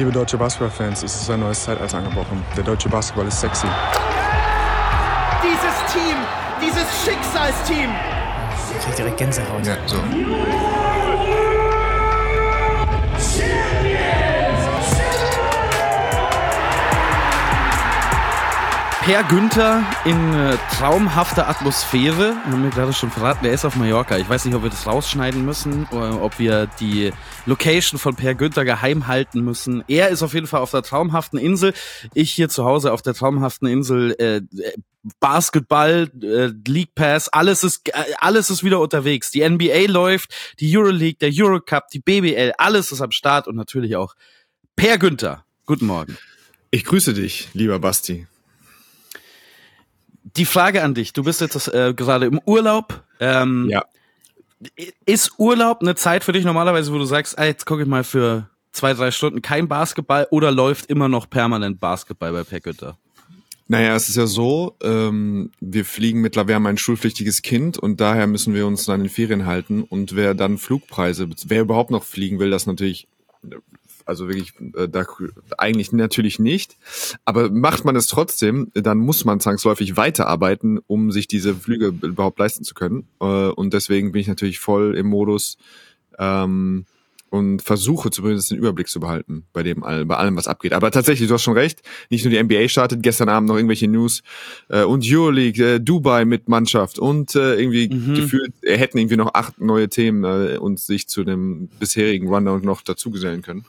Liebe deutsche Basketballfans, es ist ein neues Zeitalter angebrochen. Der deutsche Basketball ist sexy. Dieses Team, dieses Schicksalsteam. Ich krieg direkt Gänsehaut. Ja, so. Per Günther in äh, traumhafter Atmosphäre. Wir haben mir gerade schon verraten, er ist auf Mallorca. Ich weiß nicht, ob wir das rausschneiden müssen oder ob wir die Location von Per Günther geheim halten müssen. Er ist auf jeden Fall auf der traumhaften Insel. Ich hier zu Hause auf der traumhaften Insel. Äh, Basketball, äh, League Pass, alles ist äh, alles ist wieder unterwegs. Die NBA läuft, die Euroleague, der Eurocup, die BBL, alles ist am Start und natürlich auch Per Günther. Guten Morgen. Ich grüße dich, lieber Basti. Die Frage an dich, du bist jetzt äh, gerade im Urlaub. Ähm, Ja. Ist Urlaub eine Zeit für dich normalerweise, wo du sagst, ah, jetzt gucke ich mal für zwei, drei Stunden kein Basketball oder läuft immer noch permanent Basketball bei Günther? Naja, es ist ja so, ähm, wir fliegen mittlerweile, wir haben ein schulpflichtiges Kind und daher müssen wir uns an den Ferien halten. Und wer dann Flugpreise, wer überhaupt noch fliegen will, das natürlich, also wirklich, äh, da, eigentlich natürlich nicht. Aber macht man es trotzdem, dann muss man zwangsläufig weiterarbeiten, um sich diese Flüge überhaupt leisten zu können. Äh, und deswegen bin ich natürlich voll im Modus, ähm, und versuche zumindest den Überblick zu behalten bei dem all- bei allem, was abgeht. Aber tatsächlich, du hast schon recht, nicht nur die NBA startet, gestern Abend noch irgendwelche News äh, und Euroleague, äh, Dubai mit Mannschaft und äh, irgendwie Mhm. gefühlt, er hätten irgendwie noch acht neue Themen äh, und sich zu dem bisherigen Rundown noch dazugesellen können.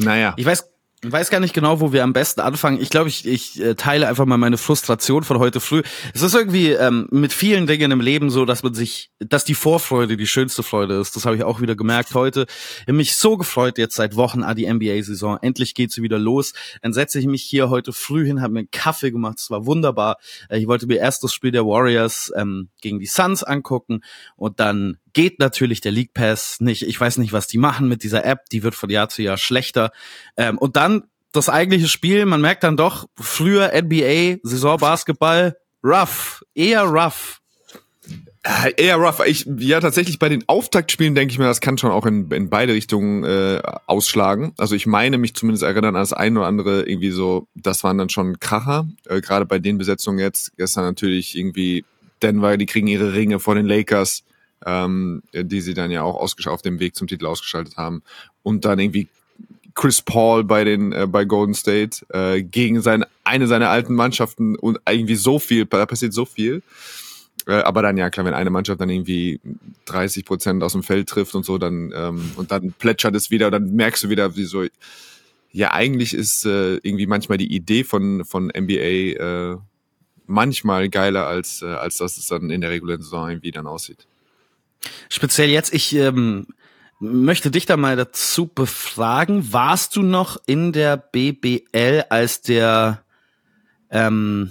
Naja. Ich weiß, weiß gar nicht genau, wo wir am besten anfangen. Ich glaube, ich, ich äh, teile einfach mal meine Frustration von heute früh. Es ist irgendwie ähm, mit vielen Dingen im Leben so, dass man sich, dass die Vorfreude die schönste Freude ist. Das habe ich auch wieder gemerkt heute. Ich habe mich so gefreut jetzt seit Wochen an die NBA-Saison. Endlich geht sie wieder los. Dann setze ich mich hier heute früh hin, habe mir einen Kaffee gemacht. Es war wunderbar. Äh, Ich wollte mir erst das Spiel der Warriors ähm, gegen die Suns angucken und dann geht natürlich der League Pass nicht. Ich weiß nicht, was die machen mit dieser App. Die wird von Jahr zu Jahr schlechter. Ähm, und dann das eigentliche Spiel. Man merkt dann doch, früher NBA, Saisonbasketball, rough, eher rough. Äh, Eher rough. Ich, ja, tatsächlich bei den Auftaktspielen denke ich mir, das kann schon auch in, in beide Richtungen äh, ausschlagen. Also ich meine mich zumindest erinnern an das ein oder andere irgendwie so, das waren dann schon Kracher. Äh, Gerade bei den Besetzungen jetzt. Gestern natürlich irgendwie Denver, die kriegen ihre Ringe vor den Lakers, ähm, die sie dann ja auch auf dem Weg zum Titel ausgeschaltet haben. Und dann irgendwie Chris Paul bei den äh, bei Golden State äh, gegen seine eine seiner alten Mannschaften und irgendwie so viel, da passiert so viel. Äh, aber dann, ja klar, wenn eine Mannschaft dann irgendwie 30 Prozent aus dem Feld trifft und so, dann ähm, und dann plätschert es wieder, dann merkst du wieder, wie so, ja, eigentlich ist äh, irgendwie manchmal die Idee von, von NBA äh, manchmal geiler, als, äh, als dass es dann in der regulären Saison irgendwie dann aussieht. Speziell jetzt, ich ähm, möchte dich da mal dazu befragen. Warst du noch in der BBL, als der ähm,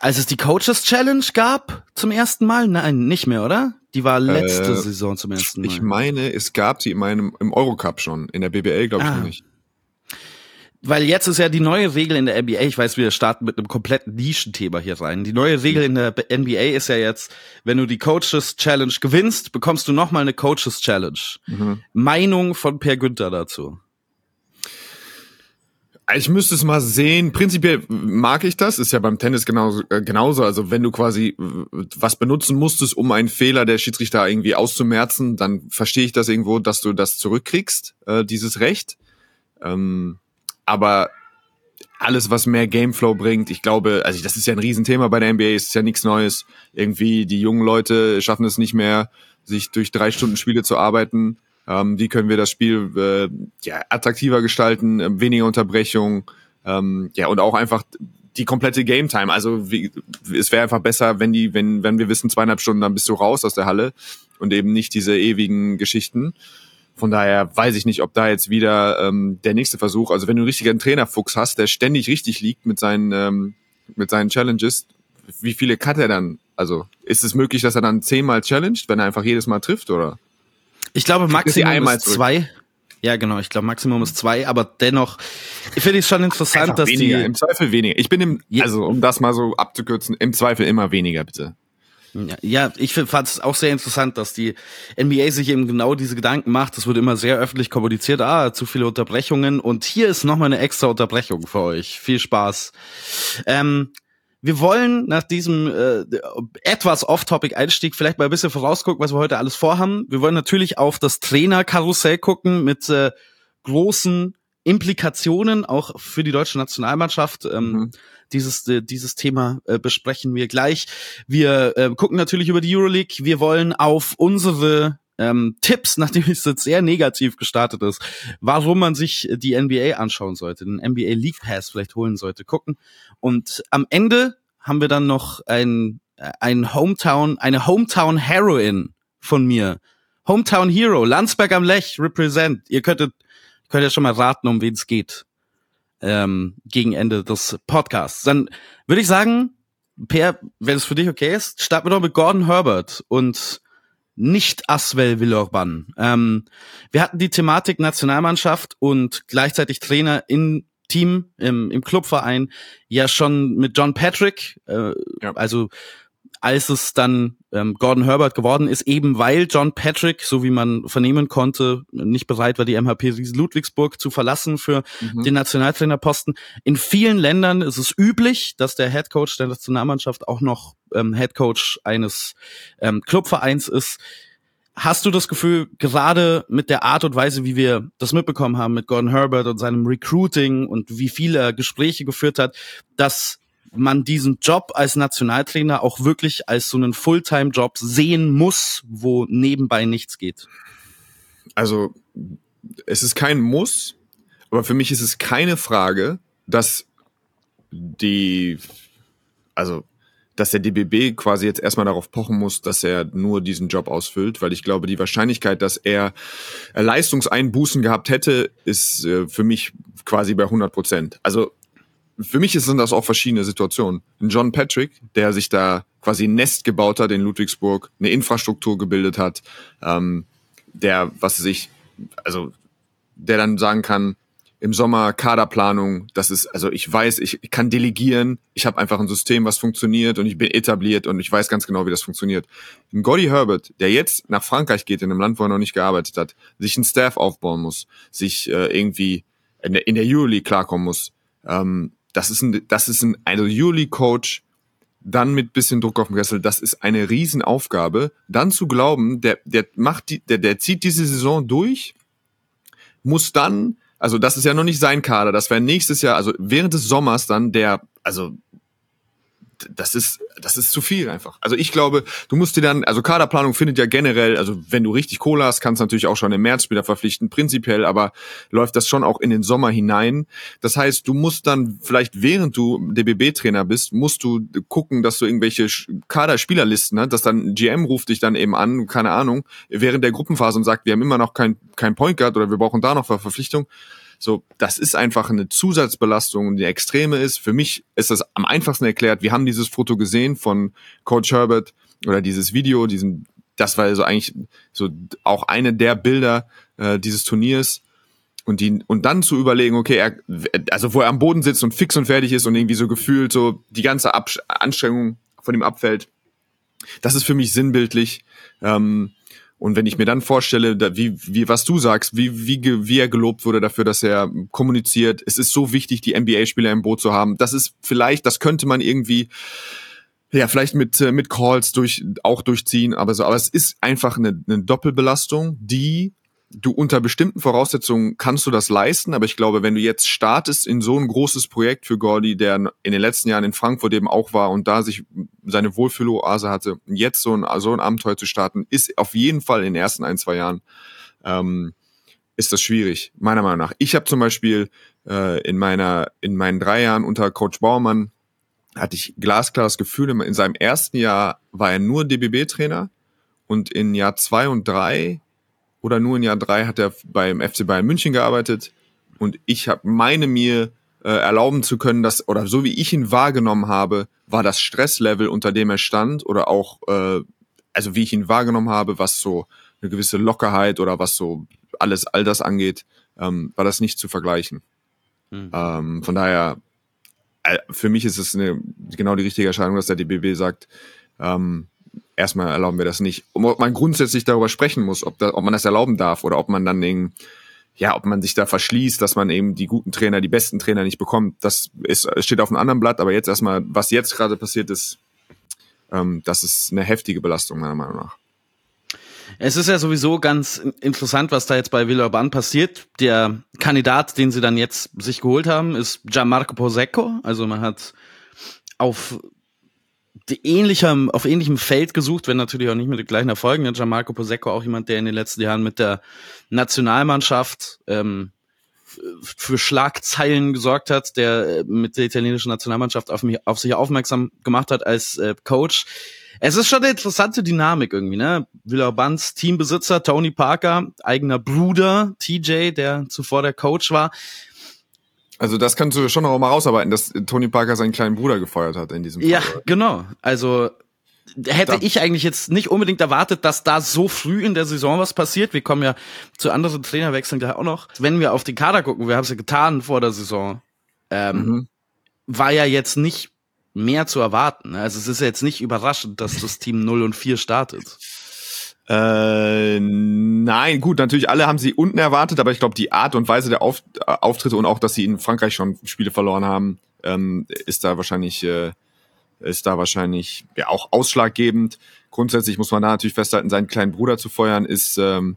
als es die Coaches Challenge gab zum ersten Mal? Nein, nicht mehr, oder? Die war letzte Äh, Saison zum ersten Mal. Ich meine, es gab sie in meinem, im Eurocup schon, in der BBL glaube ich Ah. noch nicht. Weil jetzt ist ja die neue Regel in der NBA, ich weiß, wir starten mit einem kompletten Nischenthema hier rein. Die neue Regel in der NBA ist ja jetzt, wenn du die Coaches Challenge gewinnst, bekommst du nochmal eine Coaches Challenge. Mhm. Meinung von Per Günther dazu. Ich müsste es mal sehen. Prinzipiell mag ich das. Ist ja beim Tennis genauso. Äh, genauso. Also wenn du quasi was benutzen musstest, um einen Fehler der Schiedsrichter irgendwie auszumerzen, dann verstehe ich das irgendwo, dass du das zurückkriegst, äh, dieses Recht. Ähm, aber alles, was mehr Gameflow bringt, ich glaube, also das ist ja ein Riesenthema bei der NBA, ist ja nichts Neues. Irgendwie die jungen Leute schaffen es nicht mehr, sich durch drei Stunden Spiele zu arbeiten. Ähm, wie können wir das Spiel äh, ja, attraktiver gestalten, äh, weniger Unterbrechung, ähm, ja und auch einfach die komplette Game Time. Also wie, es wäre einfach besser, wenn die, wenn wenn wir wissen zweieinhalb Stunden, dann bist du raus aus der Halle und eben nicht diese ewigen Geschichten. Von daher weiß ich nicht, ob da jetzt wieder ähm, der nächste Versuch, also wenn du einen richtigen Trainerfuchs hast, der ständig richtig liegt mit seinen, ähm, mit seinen Challenges, wie viele cut er dann? Also ist es möglich, dass er dann zehnmal challenged, wenn er einfach jedes Mal trifft, oder? Ich glaube, Maximum einmal ist zurück. zwei. Ja, genau, ich glaube, Maximum ist zwei, aber dennoch finde ich es schon interessant, Einfach dass weniger, die. im Zweifel weniger. Ich bin im, also um das mal so abzukürzen, im Zweifel immer weniger, bitte. Ja, ich fand es auch sehr interessant, dass die NBA sich eben genau diese Gedanken macht. Es wird immer sehr öffentlich kommuniziert, ah, zu viele Unterbrechungen. Und hier ist nochmal eine extra Unterbrechung für euch. Viel Spaß. Ähm, wir wollen nach diesem äh, etwas off-topic-Einstieg vielleicht mal ein bisschen vorausgucken, was wir heute alles vorhaben. Wir wollen natürlich auf das Trainerkarussell gucken mit äh, großen Implikationen auch für die deutsche Nationalmannschaft. Ähm, mhm. Dieses, äh, dieses Thema äh, besprechen wir gleich. Wir äh, gucken natürlich über die Euroleague. Wir wollen auf unsere ähm, Tipps, nachdem es jetzt sehr negativ gestartet ist, warum man sich die NBA anschauen sollte, den NBA League Pass vielleicht holen sollte, gucken. Und am Ende haben wir dann noch ein, äh, ein Hometown, eine Hometown Heroine von mir. Hometown Hero, Landsberg am Lech, represent. Ihr könntet, könnt ja schon mal raten, um wen es geht. Ähm, gegen Ende des Podcasts. Dann würde ich sagen, Per, wenn es für dich okay ist, starten wir doch mit Gordon Herbert und nicht Aswell Villeurbanne. Ähm, wir hatten die Thematik Nationalmannschaft und gleichzeitig Trainer in Team im, im Clubverein ja schon mit John Patrick, äh, ja. also als es dann ähm, Gordon Herbert geworden ist, eben weil John Patrick, so wie man vernehmen konnte, nicht bereit war, die MHP Ludwigsburg zu verlassen für mhm. den Nationaltrainerposten. In vielen Ländern ist es üblich, dass der Head Coach der Nationalmannschaft auch noch ähm, Head Coach eines ähm, Clubvereins ist. Hast du das Gefühl, gerade mit der Art und Weise, wie wir das mitbekommen haben mit Gordon Herbert und seinem Recruiting und wie viele Gespräche geführt hat, dass man diesen Job als Nationaltrainer auch wirklich als so einen Fulltime-Job sehen muss, wo nebenbei nichts geht? Also, es ist kein Muss, aber für mich ist es keine Frage, dass die, also, dass der DBB quasi jetzt erstmal darauf pochen muss, dass er nur diesen Job ausfüllt, weil ich glaube, die Wahrscheinlichkeit, dass er Leistungseinbußen gehabt hätte, ist äh, für mich quasi bei 100 Prozent. Also für mich sind das auch verschiedene Situationen. John Patrick, der sich da quasi ein Nest gebaut hat in Ludwigsburg, eine Infrastruktur gebildet hat, ähm, der, was sich, also der dann sagen kann, im Sommer Kaderplanung, das ist, also ich weiß, ich, kann delegieren, ich habe einfach ein System, was funktioniert und ich bin etabliert und ich weiß ganz genau, wie das funktioniert. Ein Gotti Herbert, der jetzt nach Frankreich geht, in einem Land, wo er noch nicht gearbeitet hat, sich ein Staff aufbauen muss, sich äh, irgendwie in der, in der Euroleague klarkommen muss, ähm, das ist ein, das ist ein, Juli-Coach, dann mit bisschen Druck auf dem Kessel, das ist eine Riesenaufgabe. Dann zu glauben, der, der macht die, der, der zieht diese Saison durch, muss dann, also das ist ja noch nicht sein Kader, das wäre nächstes Jahr, also während des Sommers dann der, also das ist, das ist zu viel einfach. Also ich glaube, du musst dir dann, also Kaderplanung findet ja generell, also wenn du richtig Kohle hast, kannst du natürlich auch schon im März Spieler verpflichten, prinzipiell, aber läuft das schon auch in den Sommer hinein. Das heißt, du musst dann vielleicht während du DBB-Trainer bist, musst du gucken, dass du irgendwelche Kaderspielerlisten hast, dass dann GM ruft dich dann eben an, keine Ahnung, während der Gruppenphase und sagt, wir haben immer noch kein, kein Point Guard oder wir brauchen da noch Verpflichtung so, das ist einfach eine Zusatzbelastung, die extreme ist. Für mich ist das am einfachsten erklärt. Wir haben dieses Foto gesehen von Coach Herbert oder dieses Video, diesen, das war so eigentlich so auch eine der Bilder äh, dieses Turniers. Und, die, und dann zu überlegen, okay, er, also wo er am Boden sitzt und fix und fertig ist und irgendwie so gefühlt so die ganze Abs Anstrengung von ihm abfällt, das ist für mich sinnbildlich. Ähm, und wenn ich mir dann vorstelle, wie, wie was du sagst, wie, wie, wie er gelobt wurde dafür, dass er kommuniziert, es ist so wichtig, die NBA-Spieler im Boot zu haben. Das ist vielleicht, das könnte man irgendwie, ja, vielleicht mit, äh, mit Calls durch, auch durchziehen, aber so, aber es ist einfach eine, eine Doppelbelastung, die du unter bestimmten Voraussetzungen kannst du das leisten, aber ich glaube, wenn du jetzt startest in so ein großes Projekt für Gordy, der in den letzten Jahren in Frankfurt eben auch war und da sich seine Wohlfühloase hatte, jetzt so ein, so ein Abenteuer zu starten, ist auf jeden Fall in den ersten ein, zwei Jahren ähm, ist das schwierig, meiner Meinung nach. Ich habe zum Beispiel äh, in meiner, in meinen drei Jahren unter Coach Baumann hatte ich glasklares Gefühl, in seinem ersten Jahr war er nur DBB-Trainer und in Jahr zwei und drei oder nur in Jahr drei hat er beim FC Bayern München gearbeitet und ich habe meine mir äh, erlauben zu können, dass oder so wie ich ihn wahrgenommen habe, war das Stresslevel, unter dem er stand oder auch äh, also wie ich ihn wahrgenommen habe, was so eine gewisse Lockerheit oder was so alles all das angeht, ähm, war das nicht zu vergleichen. Mhm. Ähm, von daher äh, für mich ist es eine, genau die richtige Entscheidung, dass der DBB sagt, ähm, erstmal erlauben wir das nicht. Und ob man grundsätzlich darüber sprechen muss, ob, da, ob man das erlauben darf oder ob man dann eben, ja, ob man sich da verschließt, dass man eben die guten Trainer, die besten Trainer nicht bekommt, das ist, steht auf einem anderen Blatt. Aber jetzt erstmal, was jetzt gerade passiert ist, ähm, das ist eine heftige Belastung meiner Meinung nach. Es ist ja sowieso ganz interessant, was da jetzt bei Villeurbanne passiert. Der Kandidat, den sie dann jetzt sich geholt haben, ist Gianmarco Posecco. Also man hat auf ähnlichem, auf ähnlichem Feld gesucht, wenn natürlich auch nicht mit den gleichen Erfolgen. Ja, Gianmarco Posecco auch jemand, der in den letzten Jahren mit der Nationalmannschaft ähm, für Schlagzeilen gesorgt hat, der äh, mit der italienischen Nationalmannschaft auf, mich, auf sich aufmerksam gemacht hat als äh, Coach. Es ist schon eine interessante Dynamik irgendwie, ne? Villabans Teambesitzer Tony Parker, eigener Bruder TJ, der zuvor der Coach war. Also das kannst du schon noch mal rausarbeiten, dass Tony Parker seinen kleinen Bruder gefeuert hat in diesem Fall. Ja, genau. Also hätte da. ich eigentlich jetzt nicht unbedingt erwartet, dass da so früh in der Saison was passiert. Wir kommen ja zu anderen Trainerwechseln gleich auch noch. Wenn wir auf den Kader gucken, wir haben es ja getan vor der Saison, ähm, mhm. war ja jetzt nicht mehr zu erwarten. Also es ist jetzt nicht überraschend, dass das Team 0 und 4 startet. Äh, nein, gut, natürlich alle haben sie unten erwartet, aber ich glaube, die Art und Weise der Auf Auftritte und auch, dass sie in Frankreich schon Spiele verloren haben, ähm, ist da wahrscheinlich, äh, ist da wahrscheinlich ja auch ausschlaggebend. Grundsätzlich muss man da natürlich festhalten, seinen kleinen Bruder zu feuern, ist ähm,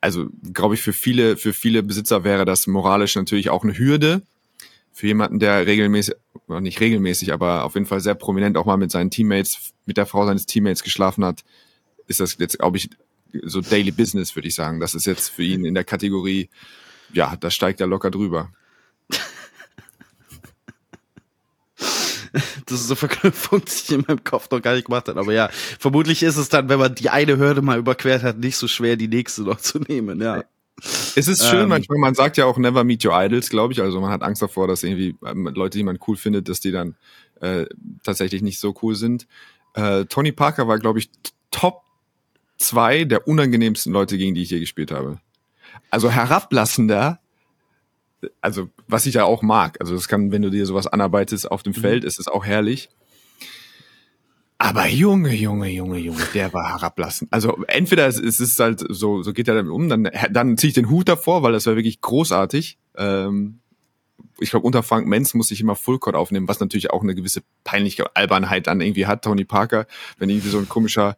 also glaube ich für viele, für viele Besitzer wäre das moralisch natürlich auch eine Hürde für jemanden, der regelmäßig, nicht regelmäßig, aber auf jeden Fall sehr prominent auch mal mit seinen Teammates, mit der Frau seines Teammates geschlafen hat, ist das jetzt, glaube ich, so Daily Business, würde ich sagen. Das ist jetzt für ihn in der Kategorie, ja, da steigt er locker drüber. Das ist eine Verknüpfung, die ich in meinem Kopf noch gar nicht gemacht habe. Aber ja, vermutlich ist es dann, wenn man die eine Hürde mal überquert hat, nicht so schwer, die nächste noch zu nehmen, ja. Es ist schön, ähm, manchmal, man sagt ja auch never meet your idols, glaube ich. Also man hat Angst davor, dass irgendwie ähm, Leute, die man cool findet, dass die dann äh, tatsächlich nicht so cool sind. Äh, Tony Parker war, glaube ich, Top zwei der unangenehmsten Leute, gegen die ich je gespielt habe. Also herablassender, also was ich ja auch mag. Also das kann, wenn du dir sowas anarbeitest auf dem mhm. Feld, ist es auch herrlich. Aber Junge, Junge, Junge, Junge, der war herablassend. Also entweder es ist halt so, so geht er damit um, dann, dann ziehe ich den Hut davor, weil das war wirklich großartig. Ähm, ich glaube, unter Frank Menz muss ich immer Fullcourt aufnehmen, was natürlich auch eine gewisse peinliche Albernheit dann irgendwie hat, Tony Parker, wenn irgendwie so ein komischer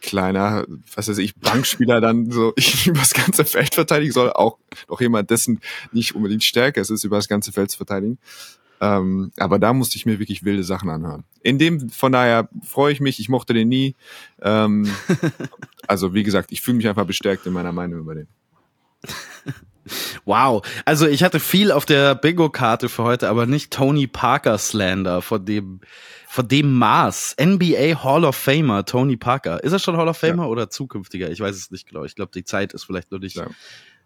kleiner, was weiß ich, Bankspieler dann so ich über das ganze Feld verteidigen soll, auch noch jemand, dessen nicht unbedingt stärker ist, ist über das ganze Feld zu verteidigen. Ähm, aber da musste ich mir wirklich wilde Sachen anhören. In dem, von daher freue ich mich, ich mochte den nie. Ähm, also wie gesagt, ich fühle mich einfach bestärkt in meiner Meinung über den. Wow, also ich hatte viel auf der Bingo-Karte für heute, aber nicht Tony Parker Slander von dem von dem Maß. NBA Hall of Famer Tony Parker. Ist er schon Hall of Famer ja. oder zukünftiger? Ich weiß es nicht genau. Ich glaube, die Zeit ist vielleicht noch nicht ja.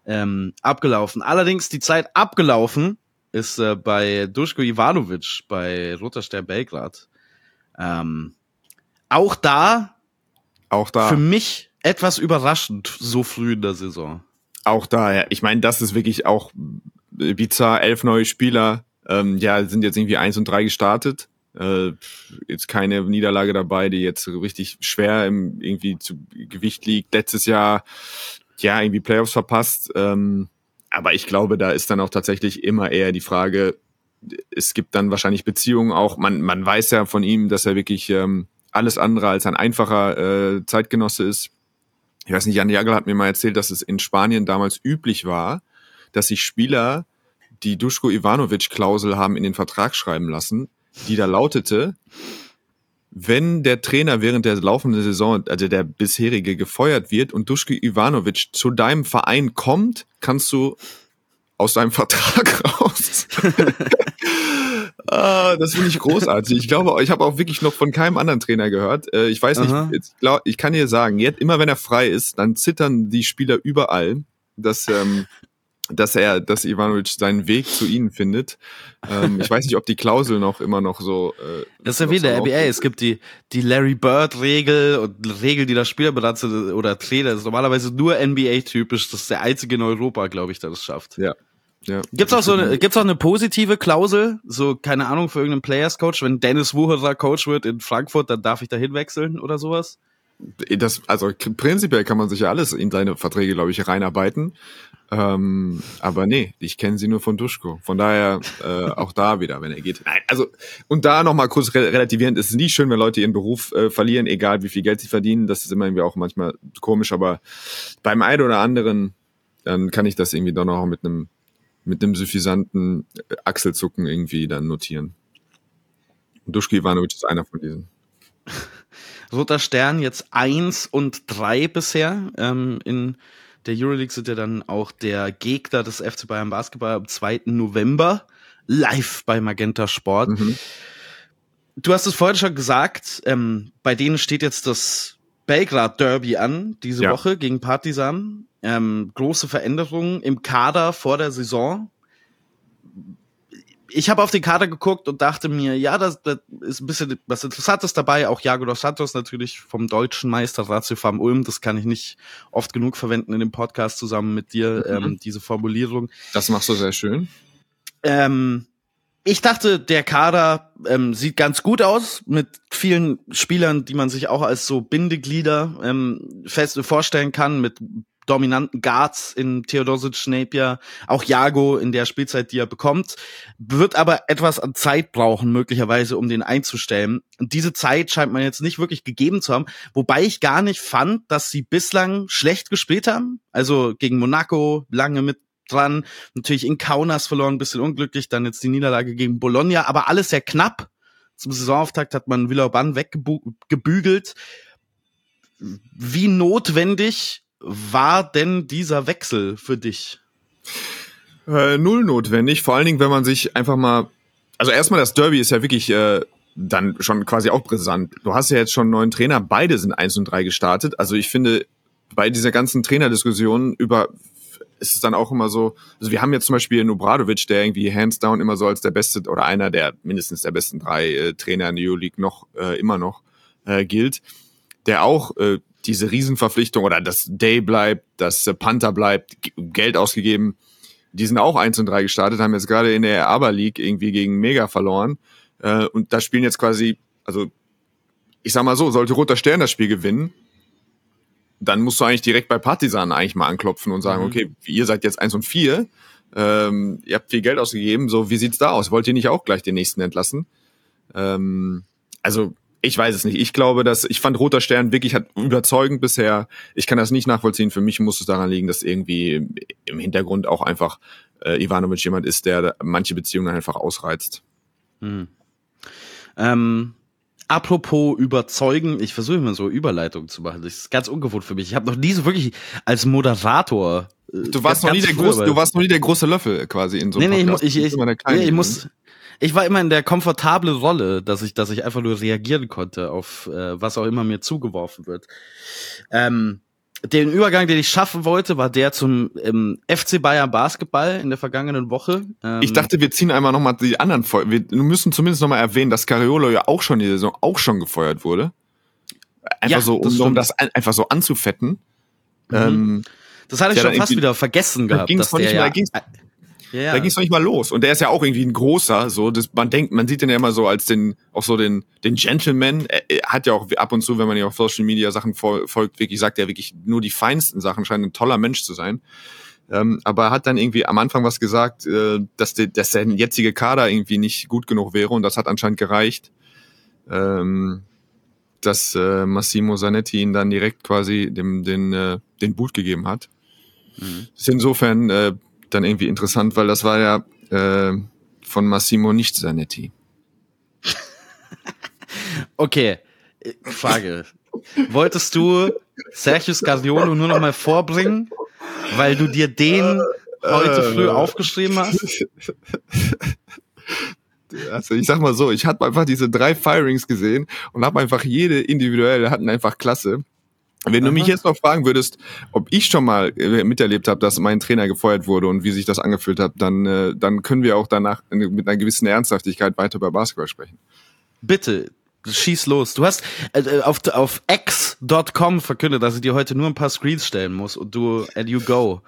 ähm, abgelaufen. Allerdings die Zeit abgelaufen ist äh, bei Duschko Ivanovic bei Roter Stern Belgrad. Ähm, auch da, auch da für mich etwas überraschend so früh in der Saison. Auch da, ja. Ich meine, das ist wirklich auch bizarr. Elf neue Spieler, ähm, ja, sind jetzt irgendwie eins und drei gestartet. Äh, jetzt keine Niederlage dabei, die jetzt richtig schwer im irgendwie zu Gewicht liegt. Letztes Jahr ja irgendwie Playoffs verpasst. Ähm, aber ich glaube, da ist dann auch tatsächlich immer eher die Frage, es gibt dann wahrscheinlich Beziehungen auch, man, man weiß ja von ihm, dass er wirklich ähm, alles andere als ein einfacher äh, Zeitgenosse ist. Ich weiß nicht, Jan Jagel hat mir mal erzählt, dass es in Spanien damals üblich war, dass sich Spieler die Duschko Ivanovic-Klausel haben in den Vertrag schreiben lassen, die da lautete, wenn der Trainer während der laufenden Saison, also der bisherige, gefeuert wird und Duschko Ivanovic zu deinem Verein kommt, kannst du aus deinem Vertrag raus. ah, das finde ich großartig. Ich glaube, ich habe auch wirklich noch von keinem anderen Trainer gehört. Äh, ich weiß nicht, jetzt, glaub, ich kann dir sagen, jetzt, immer wenn er frei ist, dann zittern die Spieler überall, dass ähm, dass er, dass Ivanovic seinen Weg zu ihnen findet. Ähm, ich weiß nicht, ob die Klausel noch immer noch so. Äh, das ist ja wie der NBA. Es gibt die die Larry Bird Regel und Regel, die das Spielerberater oder Trainer. Das ist normalerweise nur NBA typisch. Das ist der einzige in Europa, glaube ich, der das schafft. Ja. Ja. Gibt's auch so eine, gibt's auch eine positive Klausel, so keine Ahnung für irgendeinen Players Coach, wenn Dennis Wucherer Coach wird in Frankfurt, dann darf ich da hinwechseln oder sowas? Das, also prinzipiell kann man sich ja alles in seine Verträge, glaube ich, reinarbeiten. Ähm, aber nee, ich kenne sie nur von Duschko. Von daher äh, auch da wieder, wenn er geht. Nein, also und da noch mal kurz re relativierend, es ist nie schön, wenn Leute ihren Beruf äh, verlieren, egal wie viel Geld sie verdienen. Das ist immer irgendwie auch manchmal komisch, aber beim einen oder anderen, dann kann ich das irgendwie doch noch mit einem mit einem suffisanten äh, Achselzucken irgendwie dann notieren. Duschko Ivanovic ist einer von diesen. Roter Stern jetzt eins und drei bisher ähm, in der Euroleague sind ja dann auch der Gegner des FC Bayern Basketball am 2. November live bei Magenta Sport. Mhm. Du hast es vorhin schon gesagt, ähm, bei denen steht jetzt das Belgrad Derby an, diese ja. Woche gegen Partizan. Ähm, große Veränderungen im Kader vor der Saison ich habe auf den Kader geguckt und dachte mir, ja, das, das ist ein bisschen was Interessantes dabei. Auch Jago dos Santos natürlich vom deutschen Meister Ratio Farm Ulm. Das kann ich nicht oft genug verwenden in dem Podcast zusammen mit dir, mhm. ähm, diese Formulierung. Das machst du sehr schön. Ähm, ich dachte, der Kader ähm, sieht ganz gut aus mit vielen Spielern, die man sich auch als so Bindeglieder ähm, fest vorstellen kann, mit dominanten Guards in Theodosic, Napier, auch Jago in der Spielzeit, die er bekommt, wird aber etwas an Zeit brauchen, möglicherweise, um den einzustellen. Und diese Zeit scheint man jetzt nicht wirklich gegeben zu haben, wobei ich gar nicht fand, dass sie bislang schlecht gespielt haben. Also gegen Monaco lange mit dran, natürlich in Kaunas verloren, ein bisschen unglücklich, dann jetzt die Niederlage gegen Bologna, aber alles sehr knapp. Zum Saisonauftakt hat man Villeurbanne weggebügelt. Wie notwendig war denn dieser Wechsel für dich? Äh, null notwendig, vor allen Dingen, wenn man sich einfach mal, also erstmal das Derby ist ja wirklich äh, dann schon quasi auch brisant. Du hast ja jetzt schon einen neuen Trainer, beide sind eins und drei gestartet. Also ich finde, bei dieser ganzen Trainerdiskussion über ist es dann auch immer so, also wir haben jetzt zum Beispiel Nubradovic, der irgendwie hands down immer so als der beste oder einer der mindestens der besten drei äh, Trainer in der EU-League noch äh, immer noch äh, gilt, der auch äh, diese Riesenverpflichtung oder das Day bleibt, das Panther bleibt, Geld ausgegeben. Die sind auch 1 und 3 gestartet, haben jetzt gerade in der Aber League irgendwie gegen Mega verloren. Äh, und da spielen jetzt quasi, also ich sag mal so, sollte Roter Stern das Spiel gewinnen, dann musst du eigentlich direkt bei Partisan eigentlich mal anklopfen und sagen, mhm. okay, ihr seid jetzt 1 und 4, ähm, ihr habt viel Geld ausgegeben, so wie sieht's da aus? Wollt ihr nicht auch gleich den nächsten entlassen? Ähm, also ich weiß es nicht. Ich glaube, dass ich fand Roter Stern wirklich hat überzeugend bisher. Ich kann das nicht nachvollziehen. Für mich muss es daran liegen, dass irgendwie im Hintergrund auch einfach äh, Ivanovic jemand ist, der manche Beziehungen einfach ausreizt. Hm. Ähm, apropos überzeugen, ich versuche immer so Überleitungen zu machen. Das ist ganz ungewohnt für mich. Ich habe noch nie so wirklich als Moderator. Äh, du warst noch nie der große, du warst noch nie der große Löffel quasi in so einem nee, nee, Ich, ich, ich, ich, ich muss, ich war immer in der komfortable Rolle, dass ich, dass ich einfach nur reagieren konnte auf äh, was auch immer mir zugeworfen wird. Ähm, den Übergang, den ich schaffen wollte, war der zum ähm, FC Bayern Basketball in der vergangenen Woche. Ähm, ich dachte, wir ziehen einmal nochmal die anderen Folgen. Wir müssen zumindest nochmal erwähnen, dass Cariolo ja auch schon die Saison auch schon gefeuert wurde. Einfach ja, so, um das, um das einfach so anzufetten. Mhm. Ähm, das hatte ich schon fast wieder vergessen gehabt. Da dass der, ja, ja. Da ging es noch nicht mal los. Und der ist ja auch irgendwie ein großer, so, das, man denkt, man sieht den ja immer so als den, auch so den, den Gentleman. Er, er hat ja auch ab und zu, wenn man ja auf Social Media Sachen folgt, wirklich sagt er wirklich nur die feinsten Sachen, scheint ein toller Mensch zu sein. Ähm, aber er hat dann irgendwie am Anfang was gesagt, äh, dass, der, dass der jetzige Kader irgendwie nicht gut genug wäre und das hat anscheinend gereicht, ähm, dass äh, Massimo Zanetti ihn dann direkt quasi dem, den, äh, den Boot gegeben hat. Mhm. Ist insofern äh, dann irgendwie interessant, weil das war ja äh, von Massimo nicht Zanetti. okay, Frage. Wolltest du Sergio Scardiolo nur noch mal vorbringen, weil du dir den heute früh aufgeschrieben hast? Also ich sag mal so, ich habe einfach diese drei Firings gesehen und habe einfach jede individuell hatten einfach klasse. Wenn Aha. du mich jetzt noch fragen würdest, ob ich schon mal äh, miterlebt habe, dass mein Trainer gefeuert wurde und wie sich das angefühlt hat, dann, äh, dann können wir auch danach mit einer gewissen Ernsthaftigkeit weiter über Basketball sprechen. Bitte, schieß los. Du hast äh, auf, auf x.com verkündet, dass ich dir heute nur ein paar Screens stellen muss und du, and you go.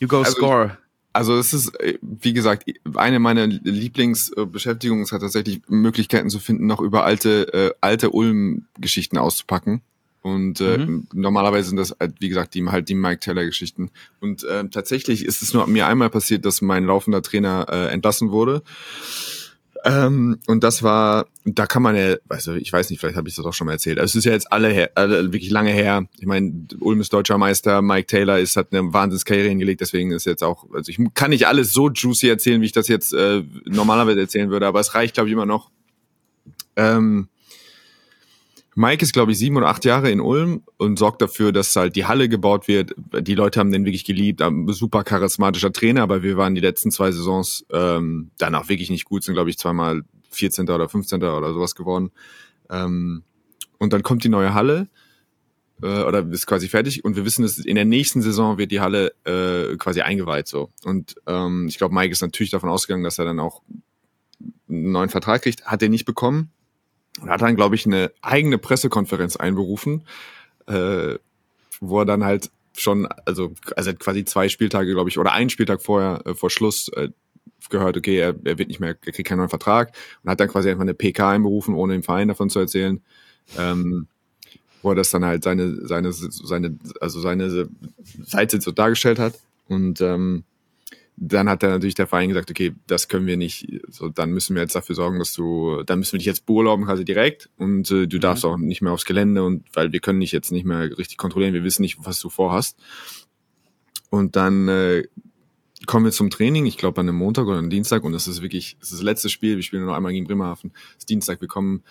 You go also score. Also es ist, äh, wie gesagt, eine meiner Lieblingsbeschäftigungen ist halt tatsächlich Möglichkeiten zu finden, noch über alte, äh, alte Ulm-Geschichten auszupacken. Und äh, mhm. normalerweise sind das halt, wie gesagt, die halt die Mike Taylor-Geschichten. Und äh, tatsächlich ist es nur mir einmal passiert, dass mein laufender Trainer äh, entlassen wurde. Ähm, und das war, da kann man ja, also ich weiß nicht, vielleicht habe ich das auch schon mal erzählt. Also es ist ja jetzt alle, her, alle wirklich lange her. Ich meine, Ulm ist deutscher Meister, Mike Taylor ist hat eine Wahnsinnskarriere hingelegt, deswegen ist jetzt auch, also ich kann nicht alles so juicy erzählen, wie ich das jetzt äh, normalerweise erzählen würde, aber es reicht, glaube ich, immer noch. Ähm, Mike ist, glaube ich, sieben oder acht Jahre in Ulm und sorgt dafür, dass halt die Halle gebaut wird. Die Leute haben den wirklich geliebt, super charismatischer Trainer, aber wir waren die letzten zwei Saisons ähm, danach wirklich nicht gut, sind, glaube ich, zweimal 14. oder 15. oder sowas geworden. Ähm, und dann kommt die neue Halle äh, oder ist quasi fertig und wir wissen, dass in der nächsten Saison wird die Halle äh, quasi eingeweiht so. Und ähm, ich glaube, Mike ist natürlich davon ausgegangen, dass er dann auch einen neuen Vertrag kriegt. Hat er nicht bekommen und hat dann, glaube ich, eine eigene Pressekonferenz einberufen, äh, wo er dann halt schon, also, also quasi zwei Spieltage, glaube ich, oder einen Spieltag vorher, äh, vor Schluss, äh, gehört, okay, er, er wird nicht mehr, er kriegt keinen neuen Vertrag und hat dann quasi einfach eine PK einberufen, ohne dem Verein davon zu erzählen. Ähm, wo er das dann halt seine, seine, seine, also seine Seite so dargestellt hat. Und ähm, dann hat er natürlich der Verein gesagt, okay, das können wir nicht, so dann müssen wir jetzt dafür sorgen, dass du, dann müssen wir dich jetzt beurlauben quasi direkt und äh, du mhm. darfst auch nicht mehr aufs Gelände und weil wir können dich jetzt nicht mehr richtig kontrollieren, wir wissen nicht, was du vorhast. Und dann äh, kommen wir zum Training, ich glaube an einem Montag oder einem Dienstag und das ist wirklich, das ist das letzte Spiel, wir spielen nur noch einmal gegen Bremerhaven, das ist Dienstag, wir kommen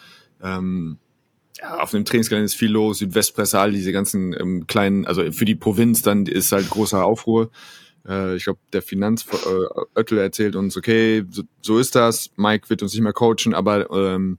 ähm, ja, auf dem Trainingsgelände ist viel los, Südwestpresse, all diese ganzen ähm, kleinen, also für die Provinz dann ist halt großer Aufruhr äh, ich glaube, der Finanzöttel äh, erzählt uns, okay, so, so, ist das, Mike wird uns nicht mehr coachen, aber ähm,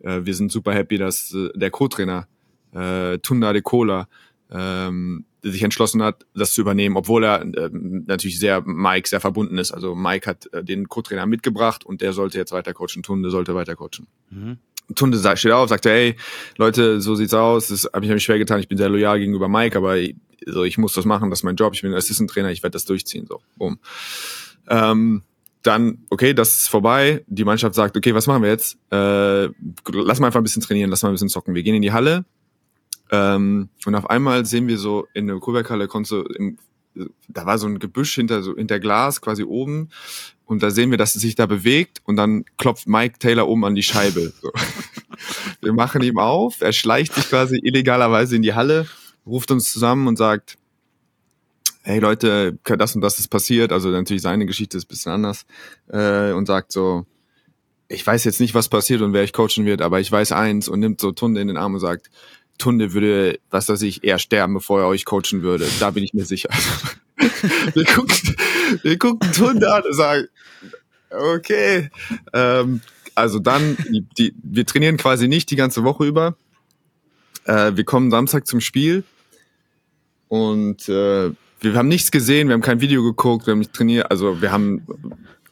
äh, wir sind super happy, dass äh, der Co-Trainer äh, Tunda de Cola ähm, sich entschlossen hat, das zu übernehmen, obwohl er äh, natürlich sehr Mike sehr verbunden ist. Also Mike hat äh, den Co-Trainer mitgebracht und der sollte jetzt weiter coachen, Tunde sollte weiter coachen. Mhm. Tunde steht auf, sagt, hey, Leute, so sieht's aus, das habe ich mich schwer getan, ich bin sehr loyal gegenüber Mike, aber so, ich muss das machen, das ist mein Job, ich bin Assistant Trainer, ich werde das durchziehen, so, boom. Ähm, dann, okay, das ist vorbei. Die Mannschaft sagt, okay, was machen wir jetzt? Äh, lass mal einfach ein bisschen trainieren, lass mal ein bisschen zocken. Wir gehen in die Halle ähm, und auf einmal sehen wir so in der Kurberghalle, so im, da war so ein Gebüsch hinter so hinter Glas quasi oben und da sehen wir, dass es sich da bewegt und dann klopft Mike Taylor oben an die Scheibe. So. Wir machen ihm auf, er schleicht sich quasi illegalerweise in die Halle ruft uns zusammen und sagt, hey Leute, das und das ist passiert. Also natürlich seine Geschichte ist ein bisschen anders. Äh, und sagt so, ich weiß jetzt nicht, was passiert und wer ich coachen wird, aber ich weiß eins und nimmt so Tunde in den Arm und sagt, Tunde würde, was weiß ich, eher sterben, bevor er euch coachen würde. Da bin ich mir sicher. wir, gucken, wir gucken Tunde an und sagen, okay. Ähm, also dann, die, die, wir trainieren quasi nicht die ganze Woche über. Äh, wir kommen Samstag zum Spiel und äh, wir haben nichts gesehen, wir haben kein Video geguckt, wir haben nicht trainiert, also wir haben,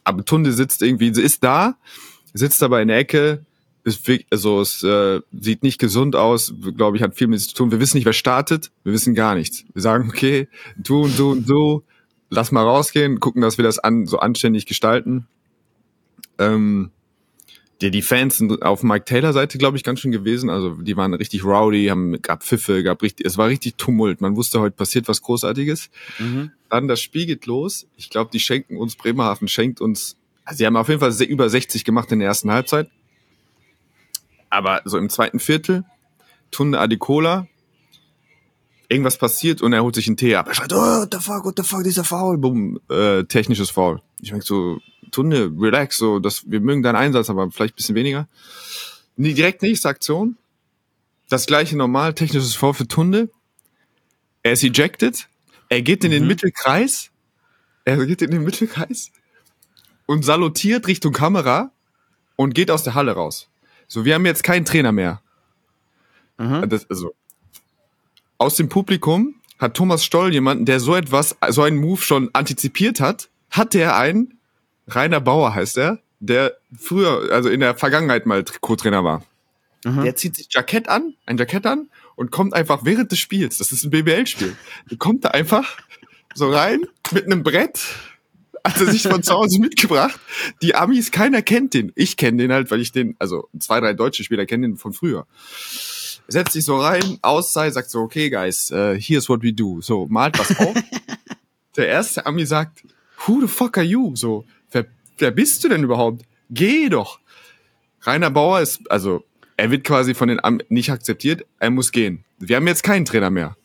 aber Tunde sitzt irgendwie, sie ist da, sitzt aber in der Ecke, ist also es äh, sieht nicht gesund aus, glaube ich, hat viel mit sich zu tun. Wir wissen nicht, wer startet, wir wissen gar nichts. Wir sagen, okay, du und du und du, lass mal rausgehen, gucken, dass wir das an, so anständig gestalten. Ähm, die, die Fans sind auf Mike Taylor Seite, glaube ich, ganz schön gewesen. Also die waren richtig rowdy, haben gab Pfiffe, gab richtig, es war richtig Tumult. Man wusste, heute passiert was Großartiges. Mhm. Dann das Spiel geht los. Ich glaube, die schenken uns Bremerhaven schenkt uns. Also sie haben auf jeden Fall über 60 gemacht in der ersten Halbzeit. Aber so im zweiten Viertel, Tunde Adicola, irgendwas passiert und er holt sich einen Tee ab. Er schreit, oh, what the fuck, what the fuck, dieser Foul, bumm, äh, technisches Foul. Ich denke so, Tunde, relax, so, das, wir mögen deinen Einsatz, aber vielleicht ein bisschen weniger. Nee, direkt nächste Aktion. Das gleiche normal, technisches Foul für Tunde. Er ist ejected. Er geht in den mhm. Mittelkreis. Er geht in den Mittelkreis und salutiert Richtung Kamera und geht aus der Halle raus. So, wir haben jetzt keinen Trainer mehr. Mhm. Das, also, aus dem Publikum hat Thomas Stoll jemanden, der so etwas, so einen Move schon antizipiert hat, hat der einen, Rainer Bauer heißt er, der früher, also in der Vergangenheit mal Co-Trainer war. Mhm. Der zieht sich Jackett an, ein Jackett an und kommt einfach während des Spiels, das ist ein BBL-Spiel, kommt da einfach so rein mit einem Brett, hat er sich von zu Hause mitgebracht. Die Amis, keiner kennt den. Ich kenne den halt, weil ich den, also zwei, drei deutsche Spieler kennen den von früher. Setzt sich so rein, Auszeit, sagt so, okay, guys, uh, here's what we do. So, malt was auf. Der erste Ami sagt, who the fuck are you? So, wer, bist du denn überhaupt? Geh doch. Rainer Bauer ist, also, er wird quasi von den Am nicht akzeptiert, er muss gehen. Wir haben jetzt keinen Trainer mehr.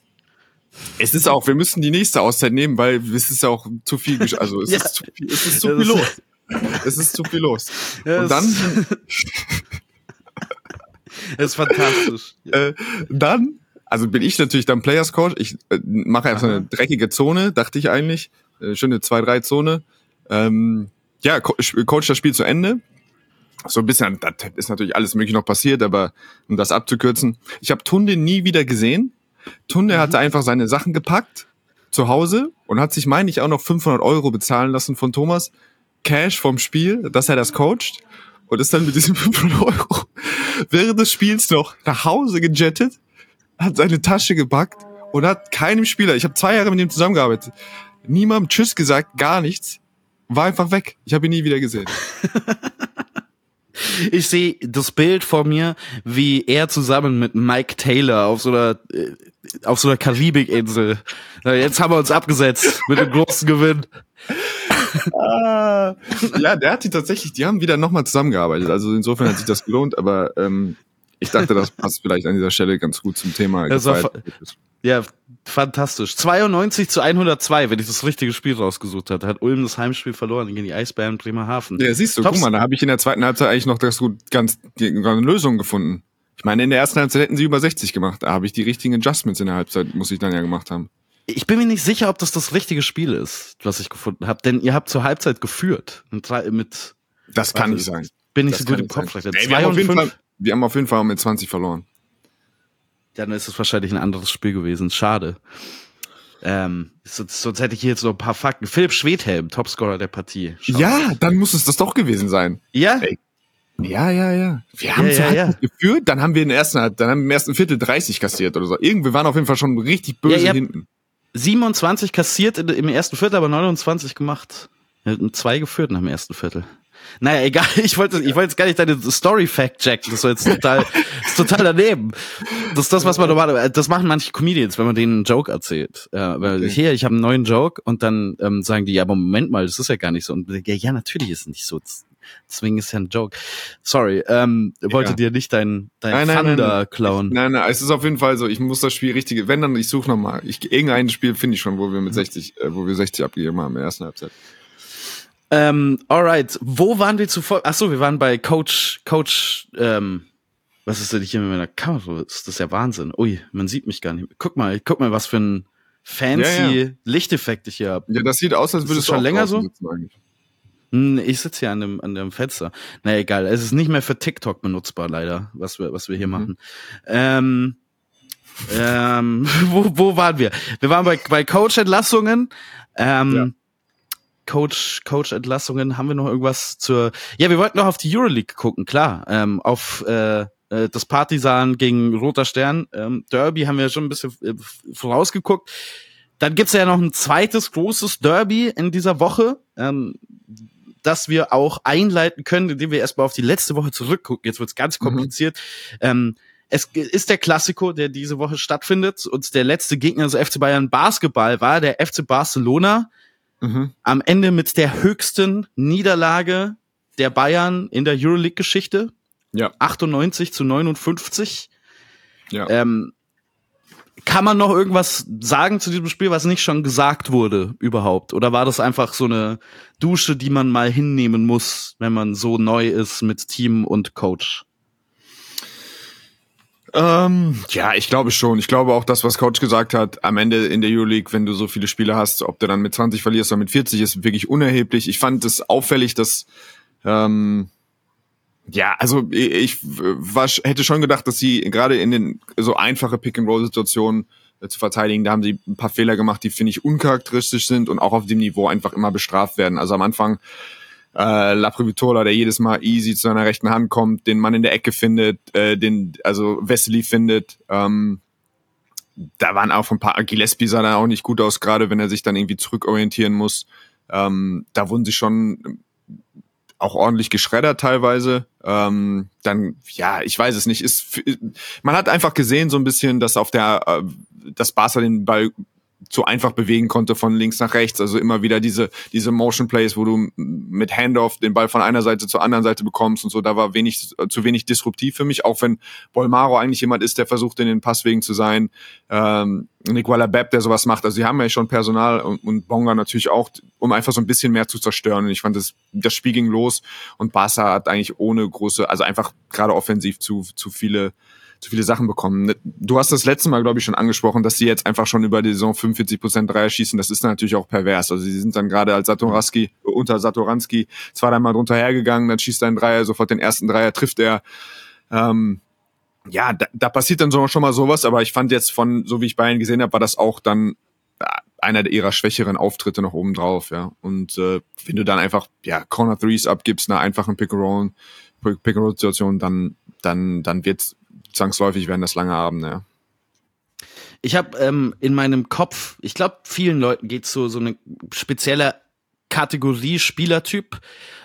Es ist auch, wir müssen die nächste Auszeit nehmen, weil es ist auch zu viel, also es Ja. ist zu viel, es ist zu viel los. Es ist zu viel los. Ja, Und dann, ist fantastisch. äh, dann, also bin ich natürlich dann Players Coach. Ich äh, mache einfach eine dreckige Zone, dachte ich eigentlich. Äh, schöne 2-3-Zone. Ähm, ja, Co Coach das Spiel zu Ende. So ein bisschen, das ist natürlich alles möglich noch passiert, aber um das abzukürzen. Ich habe Tunde nie wieder gesehen. Tunde hatte einfach seine Sachen gepackt zu Hause und hat sich, meine ich, auch noch 500 Euro bezahlen lassen von Thomas. Cash vom Spiel, dass er das coacht. Und ist dann mit diesen 500 Euro während des Spiels noch nach Hause gejettet, hat seine Tasche gepackt und hat keinem Spieler, ich habe zwei Jahre mit ihm zusammengearbeitet, niemandem Tschüss gesagt, gar nichts, war einfach weg. Ich habe ihn nie wieder gesehen. Ich sehe das Bild vor mir, wie er zusammen mit Mike Taylor auf so einer äh, auf so einer Karibikinsel. Jetzt haben wir uns abgesetzt mit dem großen Gewinn. Ah, ja, der hat die tatsächlich, die haben wieder nochmal zusammengearbeitet. Also insofern hat sich das gelohnt, aber ähm, ich dachte, das passt vielleicht an dieser Stelle ganz gut zum Thema. Das war. Ja, fantastisch. 92 zu 102, wenn ich das richtige Spiel rausgesucht hatte, hat Ulm das Heimspiel verloren gegen die Eisbären Bremerhaven. Ja, siehst du, Tops- guck mal, da habe ich in der zweiten Halbzeit eigentlich noch das gut ganz die, eine Lösung gefunden. Ich meine, in der ersten Halbzeit hätten sie über 60 gemacht. Da habe ich die richtigen Adjustments in der Halbzeit, muss ich dann ja gemacht haben. Ich bin mir nicht sicher, ob das das richtige Spiel ist, was ich gefunden habe, denn ihr habt zur Halbzeit geführt. Mit, mit Das kann nicht sein. bin ich Das so gut im Kopf. Ey, haben. Fall, wir haben auf jeden Fall mit 20 verloren. Dann ist es wahrscheinlich ein anderes Spiel gewesen. Schade. Ähm, sonst, sonst hätte ich hier jetzt noch ein paar Fakten. Philipp Schwedhelm, Topscorer der Partie. Schau. Ja, dann muss es das doch gewesen sein. Ja? Ey. Ja, ja, ja. Wir haben Ja, ja, Halbzeit geführt, dann haben wir in der ersten, dann haben wir im ersten Viertel 30 kassiert oder so. Irgendwie waren auf jeden Fall schon richtig böse Ja, hinten. 27 kassiert im ersten Viertel, aber 29 gemacht. Zwei geführt nach dem ersten Viertel. Naja, egal, ich wollte, ich wollte jetzt gar nicht deine Story fact checken. Das war jetzt total, ist total daneben. Das ist das, was man normalerweise, das machen manche Comedians, wenn man denen einen Joke erzählt. Ja, weil Okay. hier, ich habe einen neuen Joke und dann ähm, sagen die, ja, aber Moment mal, das ist ja gar nicht so. Und ja, ja natürlich ist es nicht so. Deswegen ist ja ein Joke. Sorry, ähm, wollte Ja. dir nicht dein, dein Nein, nein, nein, Thunder nein. klauen. Nein, nein, es ist auf jeden Fall so, ich muss das Spiel richtige, wenn dann, ich suche nochmal. Ich, irgendein Spiel finde ich schon, wo wir mit 60, äh, wo wir 60 abgegeben haben in der ersten Halbzeit. Ähm, alright. Wo waren wir zuvor? Ach so, wir waren bei Coach, Coach, ähm, was ist denn hier mit meiner Kamera? Das ist ja Wahnsinn. Ui, man sieht mich gar nicht. Guck mal, guck mal, was für ein fancy Ja, Lichteffekt ich hier hab. Ja, das sieht aus, als würde es schon länger so? Hm, Ich sitze hier an dem, an dem Fenster. Na egal, es ist nicht mehr für TikTok benutzbar, leider, was wir, was wir hier machen. Ähm, ähm, wo, wo waren wir? Wir waren bei, bei Coach-Entlassungen. Ähm, Ja. Coach, Coach-Entlassungen, haben wir noch irgendwas zur. Ja, wir wollten noch auf die Euroleague gucken, klar. Ähm, auf äh, äh, das Partisan gegen Roter Stern. Ähm, Derby haben wir schon ein bisschen äh, vorausgeguckt. Dann gibt's ja noch ein zweites großes Derby in dieser Woche. Ähm, das wir auch einleiten können, indem wir erstmal auf die letzte Woche zurückgucken. Jetzt wird's ganz kompliziert. Ähm, es ist der Klassiko, der diese Woche stattfindet. Und der letzte Gegner, also FC Bayern Basketball, war der FC Barcelona. Mhm. Am Ende mit der höchsten Niederlage der Bayern in der Euroleague-Geschichte. Ja. 98 zu 59. Ja. Ähm, kann man noch irgendwas sagen zu diesem Spiel, was nicht schon gesagt wurde überhaupt? Oder war das einfach so eine Dusche, die man mal hinnehmen muss, wenn man so neu ist mit Team und Coach? Ähm, ja, ich glaube schon. Ich glaube auch das, was Coach gesagt hat, am Ende in der Euroleague, wenn du so viele Spiele hast, ob du dann mit 20 verlierst oder mit 40, ist wirklich unerheblich. Ich fand es auffällig, dass ähm, ja, also ich, war, hätte schon gedacht, dass sie gerade in den so einfache Pick-and-Roll-Situationen äh, zu verteidigen, da haben sie ein paar Fehler gemacht, die finde ich uncharakteristisch sind und auch auf dem Niveau einfach immer bestraft werden. Also am Anfang äh, Laprivitola, der jedes Mal easy zu seiner rechten Hand kommt, den Mann in der Ecke findet, äh, den also Wesley findet. Ähm, da waren auch ein paar Gillespie sah da auch nicht gut aus, gerade wenn er sich dann irgendwie zurückorientieren muss. Ähm, da wurden sie schon auch ordentlich geschreddert teilweise. Ähm, dann, ja, ich weiß es nicht. Ist, man hat einfach gesehen so ein bisschen, dass auf der, äh, dass Barca den Ball zu einfach bewegen konnte von links nach rechts. Also immer wieder diese, diese Motion Plays, wo du mit Handoff den Ball von einer Seite zur anderen Seite bekommst und so. Da war wenig, zu wenig disruptiv für mich, auch wenn Bolmaro eigentlich jemand ist, der versucht, in den Passwegen zu sein. Ähm, Nicola Bepp, der sowas macht. Also sie haben ja schon Personal und, und Bonga natürlich auch, um einfach so ein bisschen mehr zu zerstören. Und ich fand, das, das Spiel ging los und Barca hat eigentlich ohne große, also einfach gerade offensiv zu, zu viele zu viele Sachen bekommen. Du hast das letzte Mal, glaube ich, schon angesprochen, dass sie jetzt einfach schon über die Saison 45 Prozent Dreier schießen. Das ist natürlich auch pervers. Also sie sind dann gerade als Satoranski, unter Satoranski zwei, dreimal drunter hergegangen, dann schießt er einen Dreier, sofort den ersten Dreier trifft er. Ähm, ja, da, da passiert dann schon mal sowas, aber ich fand jetzt von, so wie ich Bayern gesehen habe, war das auch dann einer ihrer schwächeren Auftritte noch oben drauf, ja. Und äh, wenn du dann einfach ja Corner Threes abgibst, einer einfachen Pick and Roll, Pick and Roll Situation, dann dann dann wird's zwangsläufig werden das lange Abende, ja. Ich habe ähm, in meinem Kopf, ich glaube, vielen Leuten geht so so eine spezielle Kategorie Spielertyp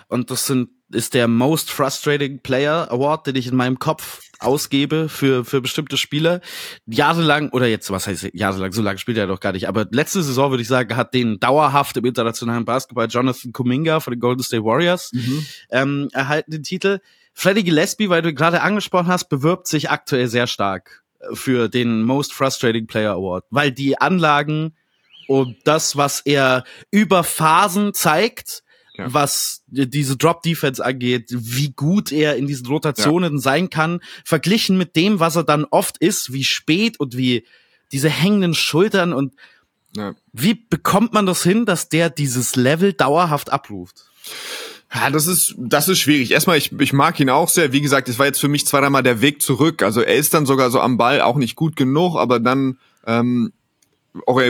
und das sind ist der Most Frustrating Player Award, den ich in meinem Kopf ausgebe für für bestimmte Spieler. Jahrelang oder jetzt was heißt jahrelang, so lange spielt er doch gar nicht, aber letzte Saison würde ich sagen, hat den dauerhaft im internationalen Basketball Jonathan Kuminga von den Golden State Warriors mhm. ähm, erhalten den Titel. Freddie Gillespie, weil du gerade angesprochen hast, bewirbt sich aktuell sehr stark äh, für den Most Frustrating Player Award, weil die Anlagen und das, was er über Phasen zeigt, ja. was diese Drop Defense angeht, wie gut er in diesen Rotationen ja. sein kann, verglichen mit dem, was er dann oft ist, wie spät und wie diese hängenden Schultern und ja. wie bekommt man das hin, dass der dieses Level dauerhaft abruft? Ja, das ist, das ist schwierig. Erstmal, ich, ich mag ihn auch sehr. Wie gesagt, es war jetzt für mich zweimal der Weg zurück. Also er ist dann sogar so am Ball auch nicht gut genug, aber dann ähm,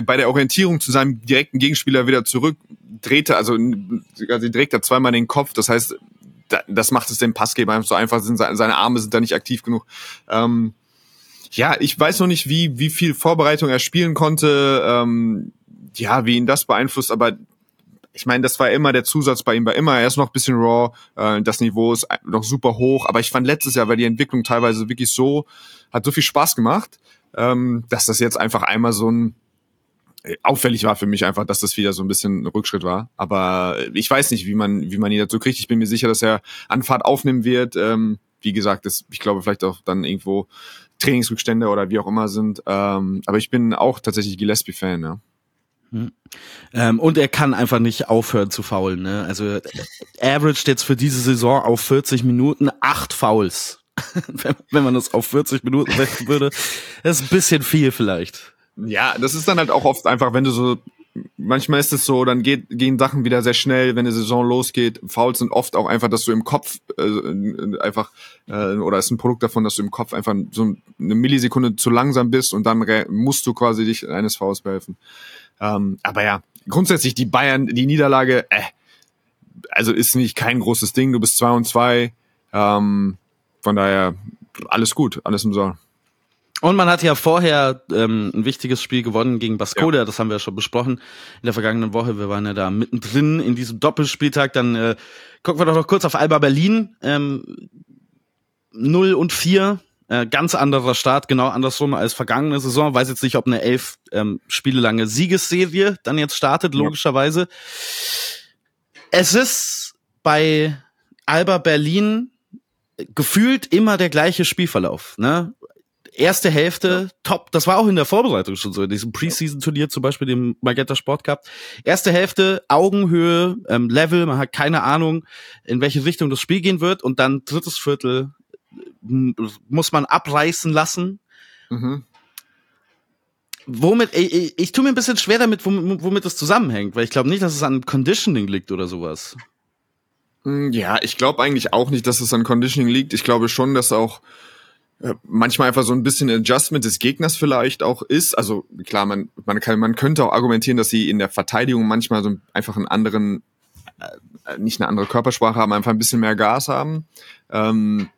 bei der Orientierung zu seinem direkten Gegenspieler wieder zurück drehte, also, also direkt er zweimal den Kopf. Das heißt, das macht es dem Passgeber einfach so einfach. Seine Arme sind da nicht aktiv genug. Ähm, ja, ich weiß noch nicht, wie, wie viel Vorbereitung er spielen konnte. Ähm, ja, wie ihn das beeinflusst, aber ich meine, das war immer der Zusatz bei ihm, war immer, er ist noch ein bisschen raw, äh, das Niveau ist noch super hoch, aber ich fand letztes Jahr, weil die Entwicklung teilweise wirklich so, hat so viel Spaß gemacht, ähm, dass das jetzt einfach einmal so ein äh, auffällig war für mich einfach, dass das wieder so ein bisschen ein Rückschritt war. Aber ich weiß nicht, wie man, wie man ihn dazu kriegt. Ich bin mir sicher, dass er Anfahrt aufnehmen wird. Ähm, wie gesagt, das, ich glaube vielleicht auch dann irgendwo Trainingsrückstände oder wie auch immer sind. Ähm, aber ich bin auch tatsächlich Gillespie-Fan, ja. Hm. Ähm, und er kann einfach nicht aufhören zu faulen. Ne? Also averaged jetzt für diese Saison auf 40 Minuten acht Fouls. wenn, man das auf 40 Minuten setzen würde, das ist ein bisschen viel vielleicht. Ja, das ist dann halt auch oft einfach, wenn du so manchmal ist es so, dann geht, gehen Sachen wieder sehr schnell, wenn die Saison losgeht. Fouls sind oft auch einfach, dass du im Kopf äh, einfach äh, oder ist ein Produkt davon, dass du im Kopf einfach so eine Millisekunde zu langsam bist und dann musst du quasi dich eines Fouls behelfen. Ähm, aber ja, grundsätzlich die Bayern, die Niederlage, äh, also ist nicht kein großes Ding. Du bist zwei und zwei. Ähm, von daher alles gut, alles im Soll. Und man hat ja vorher ähm, ein wichtiges Spiel gewonnen gegen Baskoda, ja. das haben wir ja schon besprochen in der vergangenen Woche. Wir waren ja da mittendrin in diesem Doppelspieltag. Dann äh, gucken wir doch noch kurz auf Alba Berlin. Ähm, 0 und 4, äh, ganz anderer Start, genau andersrum als vergangene Saison. Weiß jetzt nicht, ob eine elf ähm, Spiele lange Siegesserie dann jetzt startet, logischerweise. Ja. Es ist bei Alba Berlin gefühlt immer der gleiche Spielverlauf. Ne? erste Hälfte top. Das war auch in der Vorbereitung schon so, in diesem Preseason-Turnier zum Beispiel, dem Magenta Sport Cup. Erste Hälfte, Augenhöhe, ähm, Level, man hat keine Ahnung, in welche Richtung das Spiel gehen wird. Und dann drittes Viertel muss man abreißen lassen. Mhm. Womit, ich, ich, ich tue mir ein bisschen schwer damit, womit, womit das zusammenhängt, weil ich glaube nicht, dass es an Conditioning liegt oder sowas. Hm, ja, ich glaube eigentlich auch nicht, dass es an Conditioning liegt. Ich glaube schon, dass auch äh, manchmal einfach so ein bisschen Adjustment des Gegners vielleicht auch ist. Also klar, man, man, kann, man könnte auch argumentieren, dass sie in der Verteidigung manchmal so einfach einen anderen, äh, nicht eine andere Körpersprache haben, einfach ein bisschen mehr Gas haben. Ähm,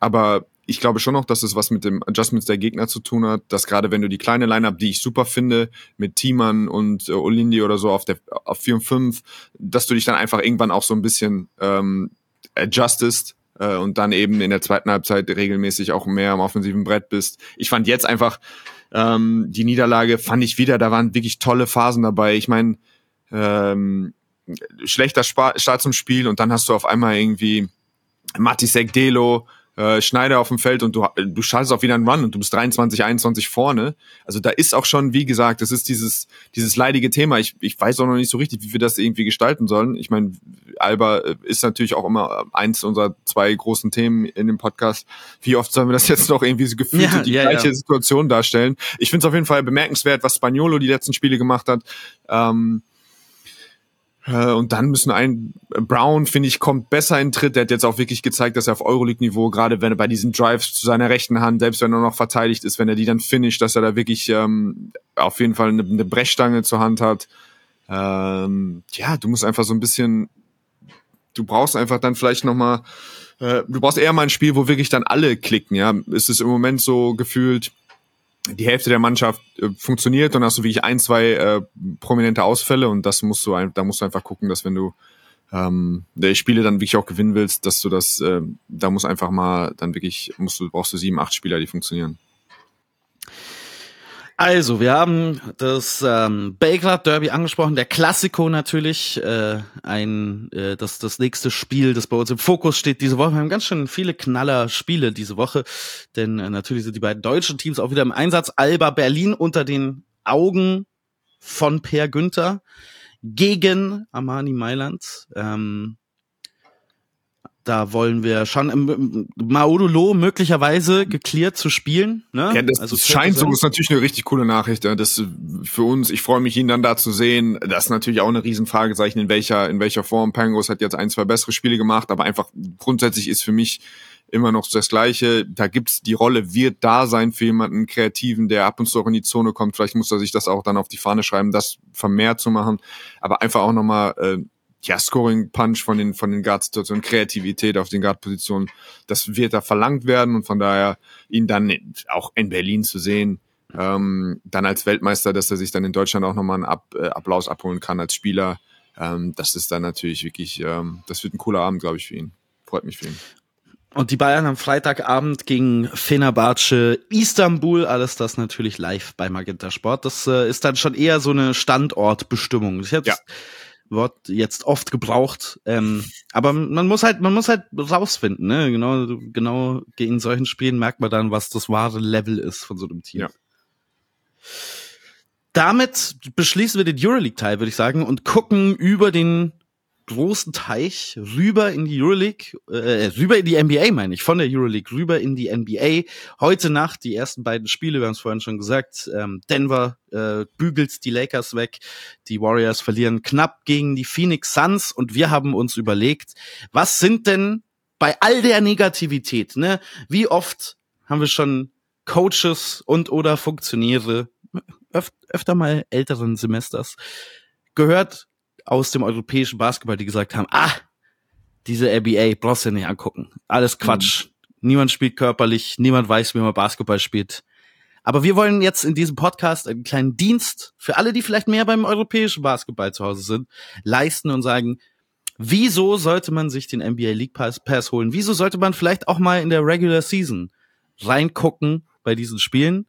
aber ich glaube schon noch, dass es was mit dem Adjustments der Gegner zu tun hat, dass gerade wenn du die kleine Lineup, die ich super finde, mit Thiemann und äh, Olindi oder so auf der auf 4 und 5, dass du dich dann einfach irgendwann auch so ein bisschen ähm, adjustest äh, und dann eben in der zweiten Halbzeit regelmäßig auch mehr am offensiven Brett bist. Ich fand jetzt einfach ähm, die Niederlage, fand ich wieder, da waren wirklich tolle Phasen dabei. Ich meine, ähm, schlechter Start zum Spiel und dann hast du auf einmal irgendwie Matisek Delo, äh, Schneider auf dem Feld und du, du schaltest auch wieder einen Run und du bist 23, 21 vorne. Also da ist auch schon, wie gesagt, das ist dieses, dieses leidige Thema. Ich, ich weiß auch noch nicht so richtig, wie wir das irgendwie gestalten sollen. Ich meine, Alba äh, ist natürlich auch immer eins unserer zwei großen Themen in dem Podcast. Wie oft sollen wir das jetzt noch irgendwie so gefühlt ja, die ja, gleiche ja. Situation darstellen? Ich finde es auf jeden Fall bemerkenswert, was Spaniolo die letzten Spiele gemacht hat. Ähm, äh, und dann müssen ein Brown, finde ich, kommt besser in Tritt. Der hat jetzt auch wirklich gezeigt, dass er auf Euroleague-Niveau, gerade wenn er bei diesen Drives zu seiner rechten Hand, selbst wenn er noch verteidigt ist, wenn er die dann finisht, dass er da wirklich ähm, auf jeden Fall eine, eine Brechstange zur Hand hat. Ähm, ja, du musst einfach so ein bisschen, du brauchst einfach dann vielleicht nochmal, äh, du brauchst eher mal ein Spiel, wo wirklich dann alle klicken, ja. Es ist im Moment so gefühlt, die Hälfte der Mannschaft äh, funktioniert und hast du wirklich ein, zwei äh, prominente Ausfälle und das musst du ein, da musst du einfach gucken, dass wenn du ähm, der Spiele dann wirklich auch gewinnen willst, dass du das, äh, da muss einfach mal dann wirklich, musst du, brauchst du sieben, acht Spieler, die funktionieren. Also, wir haben das ähm, Belgrad Derby angesprochen, der Klassiko natürlich, äh, ein äh, das das nächste Spiel, das bei uns im Fokus steht diese Woche. Wir haben ganz schön viele Knaller Spiele diese Woche, denn äh, natürlich sind die beiden deutschen Teams auch wieder im Einsatz. Alba Berlin unter den Augen von Per Günther gegen Armani Mailand. Ähm, da wollen wir schon im, Maudolo möglicherweise geklärt zu spielen. Ne? Ja, das also scheint so, ist natürlich eine richtig coole Nachricht. Ja. Das für uns, ich freue mich, ihn dann da zu sehen. Das ist natürlich auch eine Riesenfragezeichen, in welcher, in welcher Form. Pangos hat jetzt ein, zwei bessere Spiele gemacht, aber einfach grundsätzlich ist für mich immer noch das Gleiche. Da gibt's die Rolle, wird da sein für jemanden Kreativen, der ab und zu auch in die Zone kommt. Vielleicht muss er sich das auch dann auf die Fahne schreiben, das vermehrt zu machen. Aber einfach auch nochmal äh, ja, Scoring-Punch von den, von den Guard-Situationen, Kreativität auf den Guard-Positionen, das wird da verlangt werden und von daher ihn dann auch in Berlin zu sehen, ähm, dann als Weltmeister, dass er sich dann in Deutschland auch nochmal einen Ab, äh, Applaus abholen kann als Spieler, ähm, das ist dann natürlich wirklich, ähm, das wird ein cooler Abend, glaube ich, für ihn. Freut mich für ihn. Und die Bayern am Freitagabend gegen Fenerbahce Istanbul, alles das natürlich live bei Magenta Sport. Das äh, ist dann schon eher so eine Standortbestimmung. Ich ja. Wort jetzt oft gebraucht. Ähm, aber man muss halt, man muss halt rausfinden, ne? Genau, genau in solchen Spielen merkt man dann, was das wahre Level ist von so einem Team. Ja. Damit beschließen wir den Euroleague-Teil, würde ich sagen, und gucken über den großen Teich rüber in die Euroleague, äh, rüber in die NBA meine ich, von der Euroleague rüber in die NBA. Heute Nacht die ersten beiden Spiele, wir haben es vorhin schon gesagt, ähm, Denver äh, bügelt die Lakers weg, die Warriors verlieren knapp gegen die Phoenix Suns und wir haben uns überlegt, was sind denn bei all der Negativität, ne, wie oft haben wir schon Coaches und oder Funktionäre öf öfter mal älteren Semesters gehört, aus dem europäischen Basketball, die gesagt haben, ah, diese NBA brauchst du nicht angucken. Alles Quatsch. Mhm. Niemand spielt körperlich, niemand weiß, wie man Basketball spielt. Aber wir wollen jetzt in diesem Podcast einen kleinen Dienst für alle, die vielleicht mehr beim europäischen Basketball zu Hause sind, leisten und sagen, wieso sollte man sich den NBA League Pass, Pass holen? Wieso sollte man vielleicht auch mal in der Regular Season reingucken bei diesen Spielen?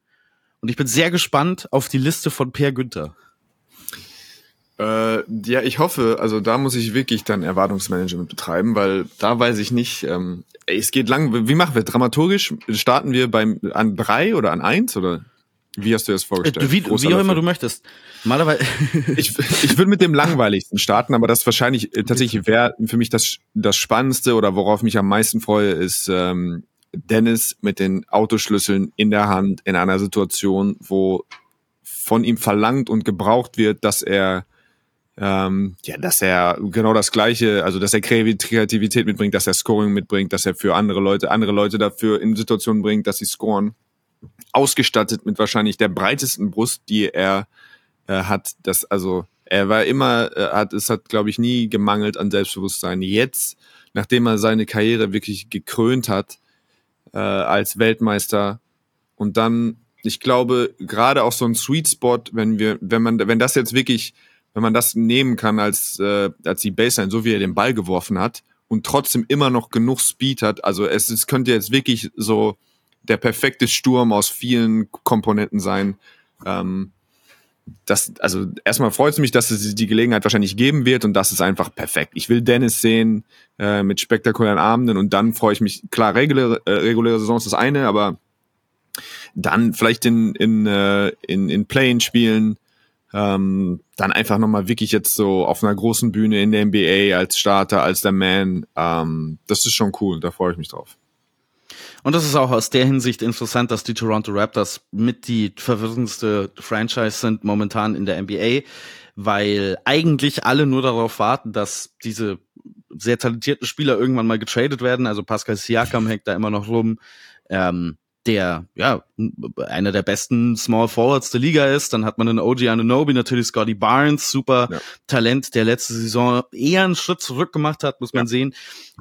Und ich bin sehr gespannt auf die Liste von Per Günther. Äh, ja, ich hoffe, also da muss ich wirklich dann Erwartungsmanagement betreiben, weil da weiß ich nicht, ähm, ey, es geht lang, wie machen wir? Dramaturgisch starten wir beim an drei oder an eins oder wie hast du das vorgestellt? Äh, wie, wie auch immer du möchtest. Malerweise. ich ich würde mit dem langweiligsten starten, aber das wahrscheinlich äh, tatsächlich wäre für mich das, das Spannendste oder worauf mich am meisten freue, ist ähm, Dennis mit den Autoschlüsseln in der Hand in einer Situation, wo von ihm verlangt und gebraucht wird, dass er ähm, ja, dass er genau das Gleiche, also dass er Kreativität mitbringt, dass er Scoring mitbringt, dass er für andere Leute, andere Leute dafür in Situationen bringt, dass sie scoren. Ausgestattet mit wahrscheinlich der breitesten Brust, die er äh, hat. Das, also er war immer, äh, hat, es hat, glaube ich, nie gemangelt an Selbstbewusstsein. Jetzt, nachdem er seine Karriere wirklich gekrönt hat, äh, als Weltmeister. Und dann, ich glaube, gerade auch so ein Sweet Spot, wenn wir, wenn man, wenn das jetzt wirklich, wenn man das nehmen kann als, äh, als die Baseline, so wie er den Ball geworfen hat und trotzdem immer noch genug Speed hat, also es, es könnte jetzt wirklich so der perfekte Sturm aus vielen Komponenten sein. Ähm, das, also erstmal freut es mich, dass es die Gelegenheit wahrscheinlich geben wird und das ist einfach perfekt. Ich will Dennis sehen äh, mit spektakulären Abenden und dann freue ich mich, klar, reguläre, äh, reguläre Saison ist das eine, aber dann vielleicht in, in, äh, in, in Playing spielen, ähm, dann einfach nochmal wirklich jetzt so auf einer großen Bühne in der NBA als Starter, als der Man, ähm, das ist schon cool, da freue ich mich drauf. Und das ist auch aus der Hinsicht interessant, dass die Toronto Raptors mit die verwirrendste Franchise sind momentan in der NBA, weil eigentlich alle nur darauf warten, dass diese sehr talentierten Spieler irgendwann mal getradet werden. Also Pascal Siakam hängt da immer noch rum. Ähm, der ja einer der besten Small Forwards der Liga ist. Dann hat man einen OG Anunoby, natürlich Scotty Barnes, super ja. Talent, der letzte Saison eher einen Schritt zurück gemacht hat, muss man ja. sehen,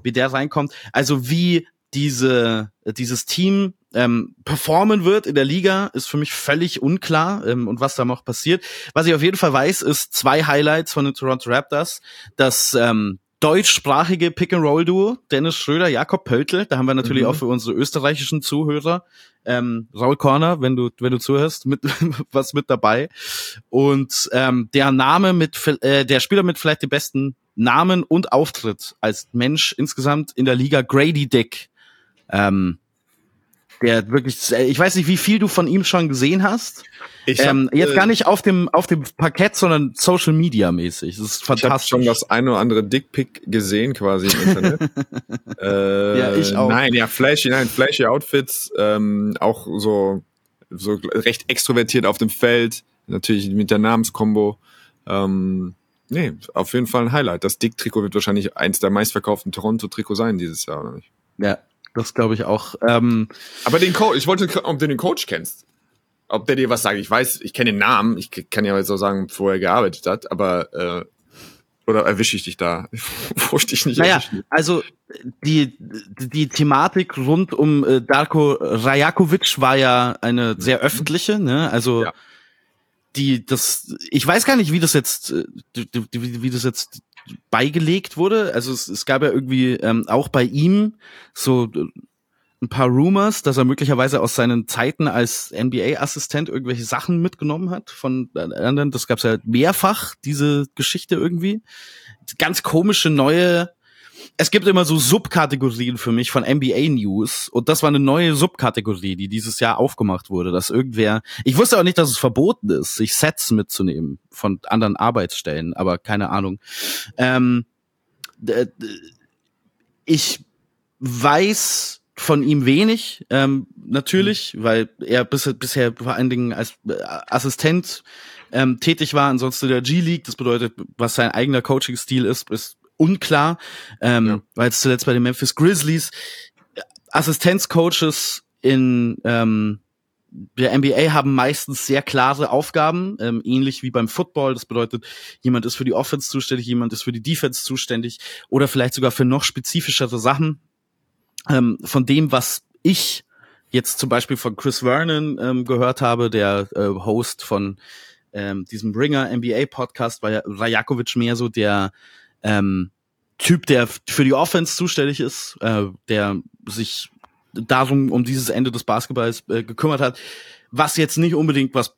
wie der reinkommt. Also wie diese, dieses Team ähm, performen wird in der Liga, ist für mich völlig unklar ähm, und was da noch passiert. Was ich auf jeden Fall weiß, ist zwei Highlights von den Toronto Raptors. Das ähm, deutschsprachige Pick-and-Roll-Duo, Dennis Schröder, Jakob Pöltl, da haben wir natürlich mhm. auch für unsere österreichischen Zuhörer ähm, Raul Corner, wenn du wenn du zuhörst, mit was mit dabei. Und ähm, der Name mit äh, der Spieler mit vielleicht dem besten Namen und Auftritt als Mensch insgesamt in der Liga Grady Dick. Ähm, der wirklich, ich weiß nicht, wie viel du von ihm schon gesehen hast. Ich hab, ähm, jetzt äh, gar nicht auf dem auf dem Parkett, sondern Social Media mäßig. Das ist fantastisch. Ich habe schon das eine oder andere Dickpick gesehen quasi im Internet. äh, ja, ich auch. Nein, ja, flashy, nein, flashy Outfits, ähm, auch so so recht extrovertiert auf dem Feld, natürlich mit der Namenskombo. Ähm, nee, auf jeden Fall ein Highlight. Das Dick-Trikot wird wahrscheinlich eins der meistverkauften Toronto-Trikot sein dieses Jahr, oder nicht? Ja, das glaube ich auch. Ähm, Aber den Coach, ich wollte, ob du den Coach kennst. Ob der dir was sagt. Ich weiß, ich kenne den Namen. Ich kann ja jetzt auch sagen, wo er gearbeitet hat. Aber äh, oder erwische ich dich da? wo ich dich nicht naja, also die, die Thematik rund um äh, Darko Rajakovic war ja eine sehr öffentliche, ne? Also ja. die, das, ich weiß gar nicht, wie das jetzt, äh, wie, wie das jetzt beigelegt wurde. Also es, es gab ja irgendwie ähm, auch bei ihm so äh, ein paar Rumors, dass er möglicherweise aus seinen Zeiten als NBA-Assistent irgendwelche Sachen mitgenommen hat von anderen. Das gab es ja mehrfach, diese Geschichte irgendwie. Ganz komische neue es gibt immer so Subkategorien für mich von NBA News und das war eine neue Subkategorie, die dieses Jahr aufgemacht wurde, dass irgendwer, ich wusste auch nicht, dass es verboten ist, sich Sets mitzunehmen von anderen Arbeitsstellen, aber keine Ahnung. Ähm, ich weiß von ihm wenig, ähm, natürlich, mhm. weil er bis, bisher vor allen Dingen als äh, Assistent ähm, tätig war, ansonsten der G-League, das bedeutet, was sein eigener Coaching-Stil ist, ist unklar, ähm, ja. weil es zuletzt bei den Memphis Grizzlies Assistenzcoaches in ähm, der NBA haben meistens sehr klare Aufgaben, ähm, ähnlich wie beim Football. Das bedeutet, jemand ist für die Offense zuständig, jemand ist für die Defense zuständig oder vielleicht sogar für noch spezifischere Sachen. Ähm, von dem, was ich jetzt zum Beispiel von Chris Vernon ähm, gehört habe, der äh, Host von ähm, diesem Ringer NBA Podcast, war ja Rajakovic mehr so der ähm, Typ, der für die Offense zuständig ist, äh, der sich darum um dieses Ende des Basketballs äh, gekümmert hat, was jetzt nicht unbedingt was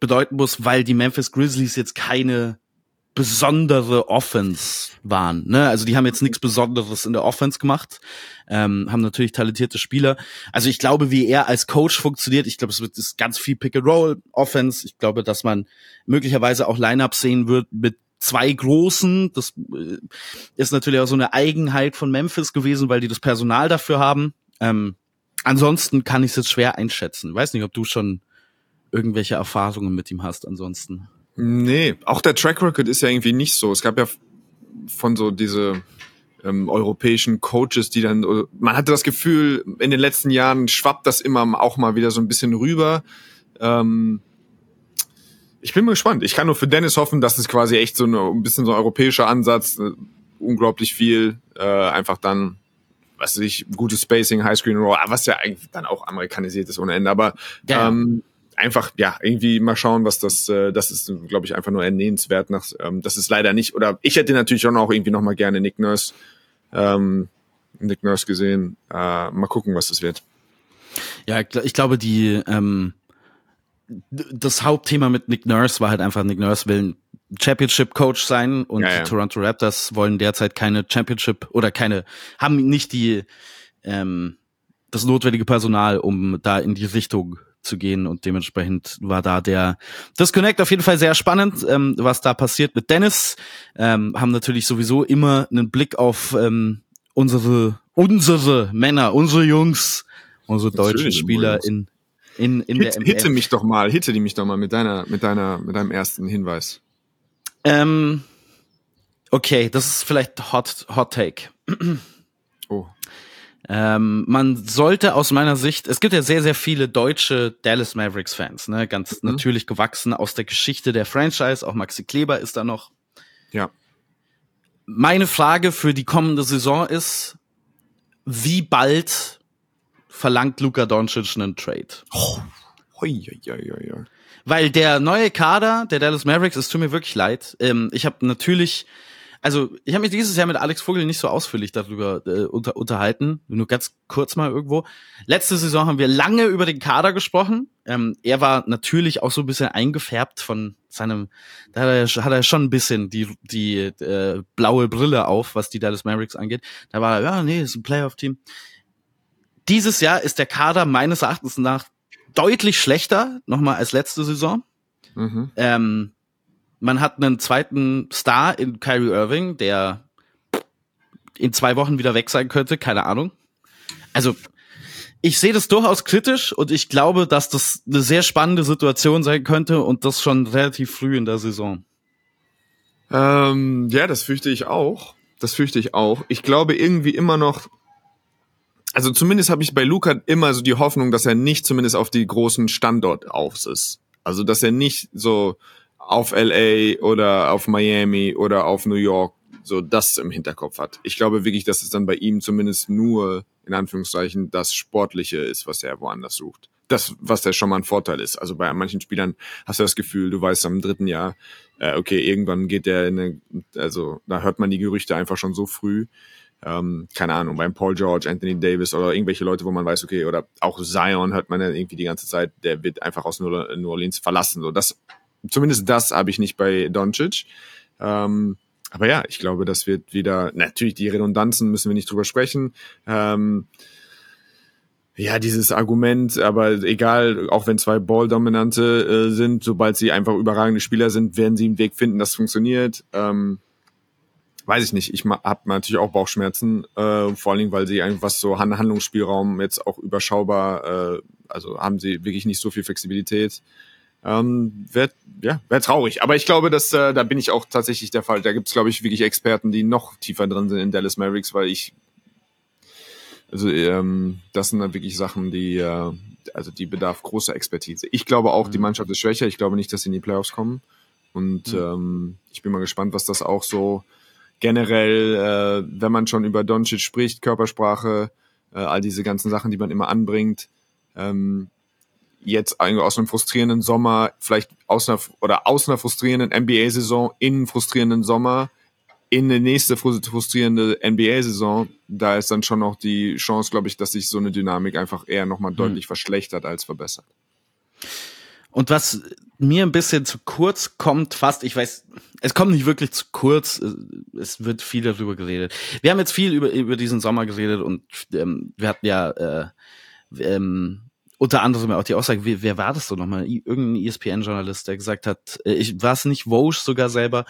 bedeuten muss, weil die Memphis Grizzlies jetzt keine besondere Offense waren. Ne? Also die haben jetzt nichts Besonderes in der Offense gemacht, ähm, haben natürlich talentierte Spieler. Also ich glaube, wie er als Coach funktioniert, ich glaube, es wird ist ganz viel Pick and Roll Offense. Ich glaube, dass man möglicherweise auch Lineups sehen wird mit zwei großen. Das äh, ist natürlich auch so eine Eigenheit von Memphis gewesen, weil die das Personal dafür haben. Ähm, ansonsten kann ich es jetzt schwer einschätzen. Weiß nicht, ob du schon irgendwelche Erfahrungen mit ihm hast ansonsten. Nee, auch der Track Record ist ja irgendwie nicht so. Es gab ja von so diese ähm, europäischen Coaches, die dann, man hatte das Gefühl, in den letzten Jahren schwappt das immer auch mal wieder so ein bisschen rüber. Ähm, ich bin mal gespannt. Ich kann nur für Dennis hoffen, dass es quasi echt so eine, ein bisschen so ein europäischer Ansatz, äh, unglaublich viel, äh, einfach dann was weiß ich, gutes Spacing, Highscreen Roll, was ja eigentlich dann auch amerikanisiert ist ohne Ende. Aber Ja. ähm, einfach, ja, irgendwie mal schauen, was das, äh, das ist, glaube ich, einfach nur ernehmenswert. Nach, ähm, das ist leider nicht, oder ich hätte natürlich schon auch irgendwie nochmal gerne Nick Nurse, ähm, Nick Nurse gesehen. Äh, mal gucken, was das wird. Ja, ich gl- ich glaube, die ähm, das Hauptthema mit Nick Nurse war halt einfach, Nick Nurse will ein Championship-Coach sein und Ja, ja. die Toronto Raptors wollen derzeit keine Championship oder keine, haben nicht die ähm, das notwendige Personal, um da in die Richtung zu gehen und dementsprechend war da der Disconnect auf jeden Fall sehr spannend, ähm, was da passiert mit Dennis. Ähm, haben natürlich sowieso immer einen Blick auf ähm, unsere unsere Männer, unsere Jungs, unsere deutschen Spieler Jungs. In in in der Hit, NBA. hitte mich doch mal, hitte die mich doch mal mit deiner, mit deiner, mit deinem ersten Hinweis. Ähm, okay, das ist vielleicht Hot Hot Take. Oh. Ähm, man sollte aus meiner Sicht, es gibt ja sehr, sehr viele deutsche Dallas Mavericks Fans, ne, ganz Mhm. natürlich gewachsen aus der Geschichte der Franchise, auch Maxi Kleber ist da noch. Ja. Meine Frage für die kommende Saison ist, wie bald verlangt Luka Doncic einen Trade? Hoi, hoi, hoi, hoi. Weil der neue Kader der Dallas Mavericks, es tut mir wirklich leid. Ähm, ich habe natürlich, also ich habe mich dieses Jahr mit Alex Vogel nicht so ausführlich darüber äh, unter, unterhalten, nur ganz kurz mal irgendwo. Letzte Saison haben wir lange über den Kader gesprochen. Ähm, er war natürlich auch so ein bisschen eingefärbt von seinem, da hat er, hat er schon ein bisschen die, die äh, blaue Brille auf, was die Dallas Mavericks angeht. Da war er, ja, nee, ist ein Playoff-Team. Dieses Jahr ist der Kader meines Erachtens nach deutlich schlechter, nochmal als letzte Saison. Mhm. Ähm, man hat einen zweiten Star in Kyrie Irving, der in zwei Wochen wieder weg sein könnte, keine Ahnung. Also, ich sehe das durchaus kritisch und ich glaube, dass das eine sehr spannende Situation sein könnte und das schon relativ früh in der Saison. Ähm, ja, das fürchte ich auch. Das fürchte ich auch. Ich glaube irgendwie immer noch, also zumindest habe ich bei Luca immer so die Hoffnung, dass er nicht zumindest auf die großen Standort aus ist. Also dass er nicht so auf LA oder auf Miami oder auf New York so das im Hinterkopf hat. Ich glaube wirklich, dass es dann bei ihm zumindest nur in Anführungszeichen das Sportliche ist, was er woanders sucht. Das, was ja schon mal ein Vorteil ist. Also bei manchen Spielern hast du das Gefühl, du weißt am dritten Jahr, äh, okay, irgendwann geht der in eine, also da hört man die Gerüchte einfach schon so früh. Ähm, keine Ahnung, beim Paul George, Anthony Davis oder irgendwelche Leute, wo man weiß, okay, oder auch Zion hört man ja irgendwie die ganze Zeit, der wird einfach aus New Orleans verlassen. So, das, zumindest das habe ich nicht bei Doncic. Ähm, aber ja, ich glaube, das wird wieder, natürlich die Redundanzen müssen wir nicht drüber sprechen. Ähm, ja, dieses Argument, aber egal, auch wenn zwei Ball-Dominante äh, sind, sobald sie einfach überragende Spieler sind, werden sie einen Weg finden, das funktioniert. Ähm, weiß ich nicht. Ich habe natürlich auch Bauchschmerzen, äh, vor allen Dingen, weil sie einfach was so Han- Handlungsspielraum jetzt auch überschaubar, äh, also haben sie wirklich nicht so viel Flexibilität. Ähm, Wäre ja, wär traurig. Aber ich glaube, dass äh, da bin ich auch tatsächlich der Fall. Da gibt's glaube ich, wirklich Experten, die noch tiefer drin sind in Dallas Mavericks, weil ich also ähm, das sind dann wirklich Sachen, die äh, also die bedarf großer Expertise. Ich glaube auch, die Mannschaft ist schwächer. Ich glaube nicht, dass sie in die Playoffs kommen. Und ähm, ich bin mal gespannt, was das auch so generell, äh, wenn man schon über Doncic spricht, Körpersprache, äh, all diese ganzen Sachen, die man immer anbringt, ähm, jetzt aus einem frustrierenden Sommer, vielleicht aus einer oder aus einer frustrierenden NBA-Saison in einen frustrierenden Sommer, in eine nächste frustrierende NBA-Saison, da ist dann schon noch die Chance, glaube ich, dass sich so eine Dynamik einfach eher nochmal deutlich verschlechtert als verbessert. Und was mir ein bisschen zu kurz kommt, fast, ich weiß, es kommt nicht wirklich zu kurz, es wird viel darüber geredet. Wir haben jetzt viel über, über diesen Sommer geredet und ähm, wir hatten ja äh, ähm, unter anderem auch die Aussage, wer, wer war das so nochmal? Irgendein ESPN-Journalist, der gesagt hat, äh, ich war es nicht Woj sogar selber,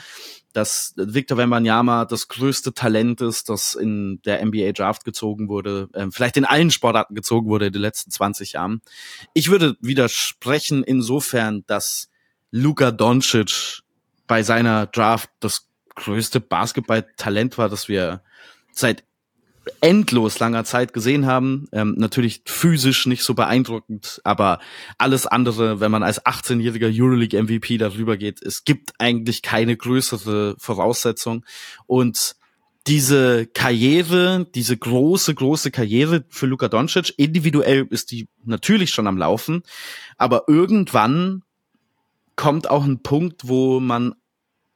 dass Victor Wembanyama das größte Talent ist, das in der NBA Draft gezogen wurde, ähm, vielleicht in allen Sportarten gezogen wurde in den letzten 20 Jahren. Ich würde widersprechen insofern, dass Luka Doncic bei seiner Draft das größte Basketballtalent war, das wir seit endlos langer Zeit gesehen haben. Ähm, natürlich physisch nicht so beeindruckend, aber alles andere, wenn man als 18-jähriger Euroleague MVP darüber geht, es gibt eigentlich keine größere Voraussetzung. Und diese Karriere, diese große, große Karriere für Luka Doncic, individuell ist die natürlich schon am Laufen, aber irgendwann kommt auch ein Punkt, wo man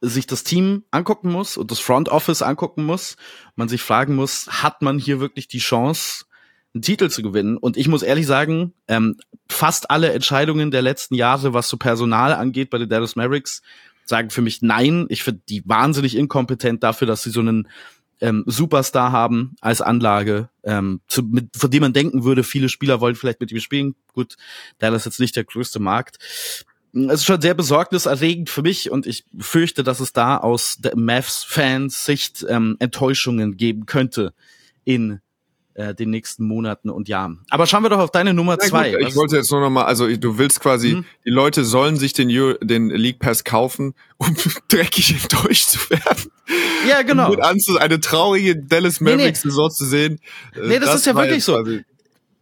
sich das Team angucken muss und das Front Office angucken muss, man sich fragen muss, hat man hier wirklich die Chance, einen Titel zu gewinnen? Und ich muss ehrlich sagen, ähm, fast alle Entscheidungen der letzten Jahre, was so Personal angeht bei den Dallas Mavericks, sagen für mich nein. Ich finde die wahnsinnig inkompetent dafür, dass sie so einen ähm, Superstar haben als Anlage, ähm, zu, mit, von dem man denken würde, viele Spieler wollen vielleicht mit ihm spielen. Gut, Dallas ist jetzt nicht der größte Markt es ist schon sehr besorgniserregend für mich und ich fürchte, dass es da aus der Mavs-Fans Sicht ähm, Enttäuschungen geben könnte in äh, den nächsten Monaten und Jahren. Aber schauen wir doch auf deine Nummer ja, zwei. Gut, ich wollte jetzt nur noch mal, also du willst quasi, mhm. die Leute sollen sich den, Euro, den League Pass kaufen, um dreckig enttäuscht zu werden. Ja, genau. Und anzu, eine traurige Dallas Mavericks Saison nee, nee. zu sehen. Nee, das, das ist ja wirklich so.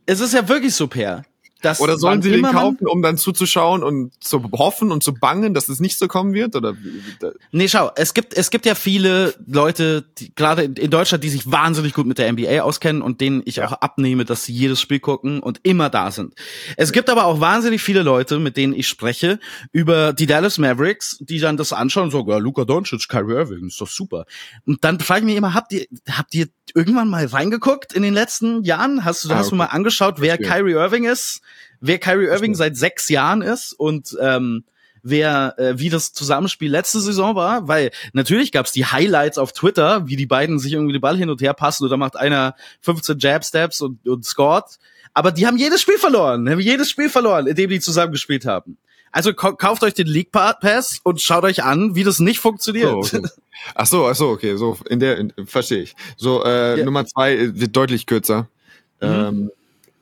Es ist ja wirklich so, Per. Das oder sollen sie den kaufen, um dann zuzuschauen und zu hoffen und zu bangen, dass es nicht so kommen wird? Oder? Nee, schau, es gibt, es gibt ja viele Leute, die, gerade in Deutschland, die sich wahnsinnig gut mit der NBA auskennen und denen ich ja. auch abnehme, dass sie jedes Spiel gucken und immer da sind. Es gibt aber auch wahnsinnig viele Leute, mit denen ich spreche, über die Dallas Mavericks, die dann das anschauen und sagen, ja, Luka Doncic, Kyrie Irving, ist doch super. Und dann frage ich mich immer, habt ihr, habt ihr irgendwann mal reingeguckt in den letzten Jahren? Hast du, ah, hast okay. du mal angeschaut, wer Kyrie Irving ist? Wer Kyrie Irving seit sechs Jahren ist und ähm, wer äh, wie das Zusammenspiel letzte Saison war, weil natürlich gab's die Highlights auf Twitter, wie die beiden sich irgendwie den Ball hin und her passen oder macht einer 15 Jab Steps und, und scored, aber die haben jedes Spiel verloren, haben jedes Spiel verloren, in dem die zusammengespielt haben. Also kauft euch den League Pass und schaut euch an, wie das nicht funktioniert. So, okay. Ach so, ach so, okay, so in der in, verstehe ich. So äh, ja. Nummer zwei äh, wird deutlich kürzer. Mhm. Ähm,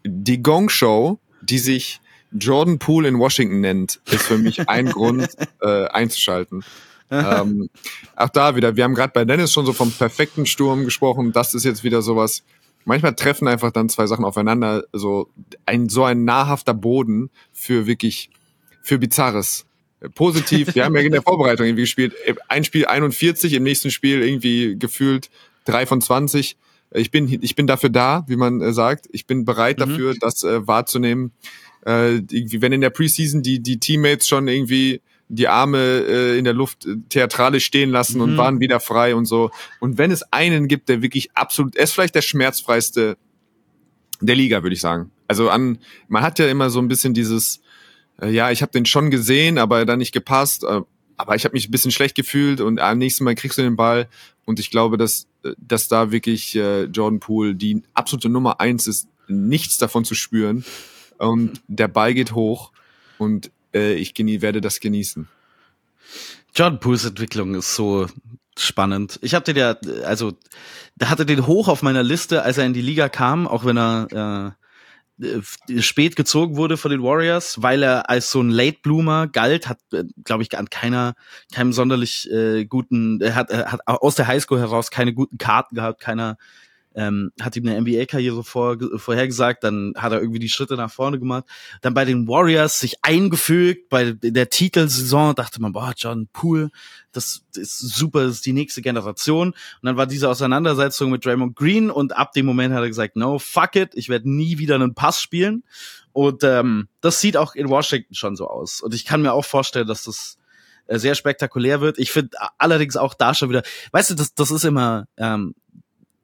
die Gong Show die sich Jordan Poole in Washington nennt, ist für mich ein Grund äh, einzuschalten. ähm, auch da wieder, wir haben gerade bei Dennis schon so vom perfekten Sturm gesprochen. Das ist jetzt wieder sowas. Manchmal treffen einfach dann zwei Sachen aufeinander. So ein so ein nahrhafter Boden für wirklich für Bizarres. Positiv. Wir haben ja in der Vorbereitung irgendwie gespielt. Ein Spiel 41, im nächsten Spiel irgendwie gefühlt drei von 20 ich bin, ich bin dafür da, wie man äh, sagt. Ich bin bereit mhm. dafür, das äh, wahrzunehmen. Äh, irgendwie, wenn in der Preseason die, die Teammates schon irgendwie die Arme äh, in der Luft äh, theatralisch stehen lassen mhm. und waren wieder frei und so. Und wenn es einen gibt, der wirklich absolut, er ist vielleicht der schmerzfreiste der Liga, würde ich sagen. Also an, man hat ja immer so ein bisschen dieses, äh, ja, ich habe den schon gesehen, aber dann nicht gepasst. Äh, aber ich habe mich ein bisschen schlecht gefühlt und am nächsten Mal kriegst du den Ball. Und ich glaube, dass, dass da wirklich äh, Jordan Poole die absolute Nummer eins ist, nichts davon zu spüren. Und der Ball geht hoch und äh, ich genie werde das genießen. Jordan Pools Entwicklung ist so spannend. Ich hatte ja, also, da hatte den hoch auf meiner Liste, als er in die Liga kam, auch wenn er äh, äh, spät gezogen wurde von den Warriors, weil er als so ein Late Bloomer galt, hat, äh, glaube ich, an keiner, keinem sonderlich äh, guten, er hat, er hat aus der Highschool heraus keine guten Karten gehabt, keiner ähm, hat ihm eine NBA-Karriere vor, vorhergesagt, dann hat er irgendwie die Schritte nach vorne gemacht. Dann bei den Warriors sich eingefügt, bei der Titelsaison dachte man, boah, John Poole, das ist super, das ist die nächste Generation. Und dann war diese Auseinandersetzung mit Draymond Green und ab dem Moment hat er gesagt, no, fuck it, ich werde nie wieder einen Pass spielen. Und ähm, das sieht auch in Washington schon so aus. Und ich kann mir auch vorstellen, dass das äh, sehr spektakulär wird. Ich finde allerdings auch da schon wieder, weißt du, das, das ist immer, ähm,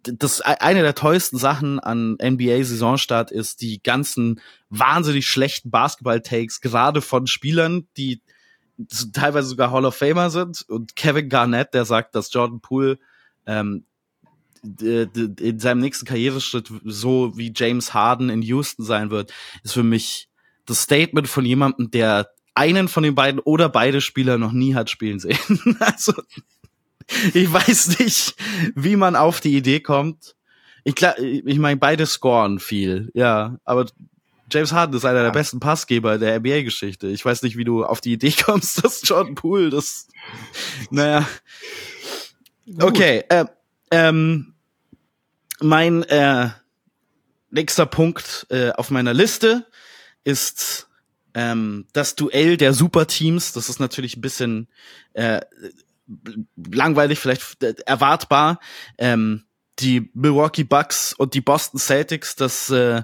das e-, eine der tollsten Sachen an NBA Saisonstart ist die ganzen wahnsinnig schlechten Basketball-Takes, gerade von Spielern, die teilweise sogar Hall of Famer sind. Und Kevin Garnett, der sagt, dass Jordan Poole ähm, in seinem nächsten Karriereschritt so wie James Harden in Houston sein wird, ist für mich das Statement von jemandem, der einen von den beiden oder beide Spieler noch nie hat spielen sehen. also ich weiß nicht, wie man auf die Idee kommt. Ich, klar, ich meine, beide scoren viel, ja, aber James Harden ist einer der besten Passgeber der NBA-Geschichte. Ich weiß nicht, wie du auf die Idee kommst, dass Jordan Poole das, naja. Okay, äh, ähm, mein äh, nächster Punkt äh, auf meiner Liste ist ähm, das Duell der Superteams. Das ist natürlich ein bisschen äh, langweilig, vielleicht äh, erwartbar. Ähm, die Milwaukee Bucks und die Boston Celtics, das äh,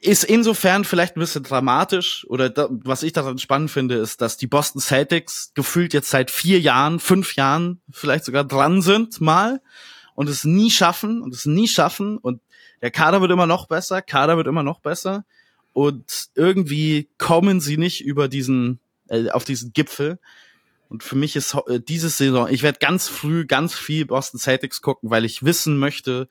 ist insofern vielleicht ein bisschen dramatisch oder da, was ich daran spannend finde, ist, dass die Boston Celtics gefühlt jetzt seit vier Jahren, fünf Jahren vielleicht sogar dran sind mal und es nie schaffen und es nie schaffen und der Kader wird immer noch besser, Kader wird immer noch besser und irgendwie kommen sie nicht über diesen äh, auf diesen Gipfel und für mich ist äh, diese Saison, ich werde ganz früh ganz viel Boston Celtics gucken, weil ich wissen möchte,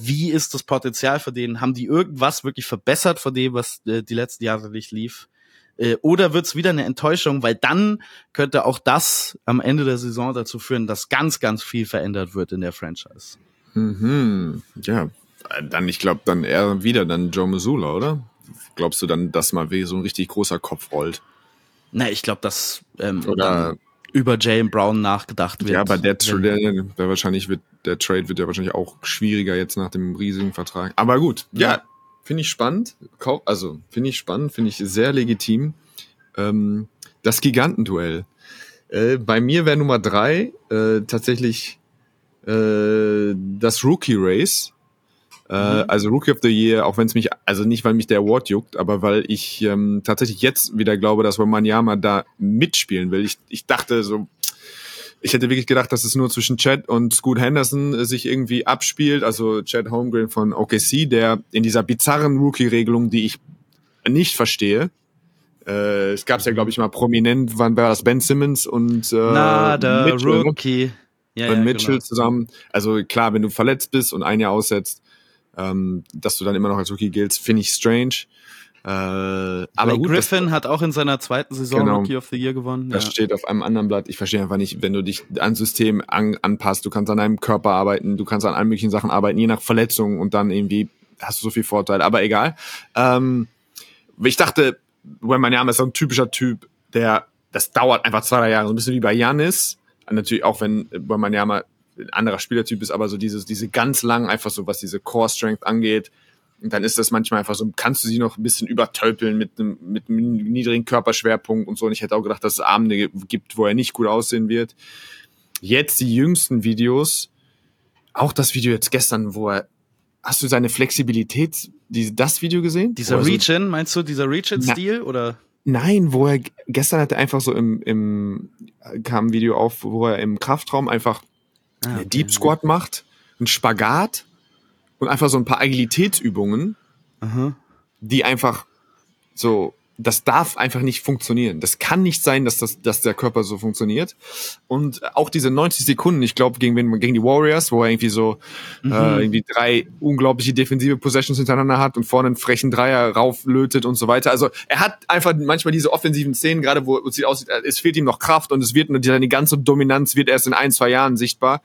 wie ist das Potenzial für den? Haben die irgendwas wirklich verbessert von dem, was äh, die letzten Jahre nicht lief? Äh, oder wird's wieder eine Enttäuschung? Weil dann könnte auch das am Ende der Saison dazu führen, dass ganz, ganz viel verändert wird in der Franchise. Mhm. Ja, dann, ich glaube, dann eher wieder dann Joe Missoula, oder? Glaubst du dann, dass mal wie so ein richtig großer Kopf rollt? Na, ich glaube, dass ähm, Oder über Jalen Brown nachgedacht wird. ja, aber der, Tra- der, der wahrscheinlich wird, der Trade wird ja wahrscheinlich auch schwieriger jetzt nach dem riesigen Vertrag. Aber gut, ja, Ja. finde ich spannend. Also finde ich spannend, finde ich sehr legitim. Ähm, das Gigantenduell. Äh, bei mir wäre Nummer drei äh, tatsächlich äh, das Rookie Race. Äh, Also Rookie of the Year, auch wenn es mich, also nicht, weil mich der Award juckt, aber weil ich ähm, tatsächlich jetzt wieder glaube, dass Wembanyama da mitspielen will. Ich, ich dachte so, ich hätte wirklich gedacht, dass es nur zwischen Chad und Scoot Henderson äh, sich irgendwie abspielt. Also Chad Holmgren von OKC, der in dieser bizarren Rookie-Regelung, die ich nicht verstehe. Äh, es gab es ja, glaube ich, mal prominent, wann war das Ben Simmons und äh, Na, der Mitchell, ne? Rookie. Ja, und ja, Mitchell genau. zusammen. Also klar, wenn du verletzt bist und ein Jahr aussetzt, ähm, dass du dann immer noch als Rookie giltst, finde ich strange. Äh, aber Aber gut, Griffin hat auch in seiner zweiten Saison Genau. Rookie of the Year gewonnen. das, ja. das steht auf einem anderen Blatt. Ich verstehe einfach nicht, wenn du dich an System an, anpasst, du kannst an deinem Körper arbeiten, du kannst an allen möglichen Sachen arbeiten, je nach Verletzung und dann irgendwie hast du so viel Vorteil. Aber egal. Ähm, ich dachte, Wembanyama ist so ein typischer Typ, der, das dauert einfach zwei, drei Jahre, so ein bisschen wie bei Janis. Natürlich auch, wenn Wembanyama ein anderer Spielertyp ist, aber so dieses, diese ganz lang, einfach so, was diese Core Strength angeht. Und dann ist das manchmal einfach so, kannst du sie noch ein bisschen übertölpeln mit einem, mit einem niedrigen Körperschwerpunkt und so. Und ich hätte auch gedacht, dass es Abende gibt, wo er nicht gut aussehen wird. Jetzt die jüngsten Videos, auch das Video jetzt gestern, wo er, hast du seine Flexibilität, die, das Video gesehen? Dieser er so- Reach-In, meinst du, dieser Reach-In-Stil? Oder? Nein, wo er gestern hat er einfach so im, im kam ein Video auf, wo er im Kraftraum einfach Ah, einen Deep Squat macht, einen Spagat und einfach so ein paar Agilitätsübungen, Aha. die einfach so, das darf einfach nicht funktionieren. Das kann nicht sein, dass das, dass der Körper so funktioniert. Und auch diese 90 Sekunden, ich glaube gegen gegen die Warriors, wo er irgendwie so äh, irgendwie drei unglaubliche defensive Possessions hintereinander hat und vorne einen frechen Dreier rauflötet und so weiter. Also er hat einfach manchmal diese offensiven Szenen, gerade wo es sieht aussieht, es fehlt ihm noch Kraft und es wird nur die ganze Dominanz wird erst in ein, zwei Jahren sichtbar.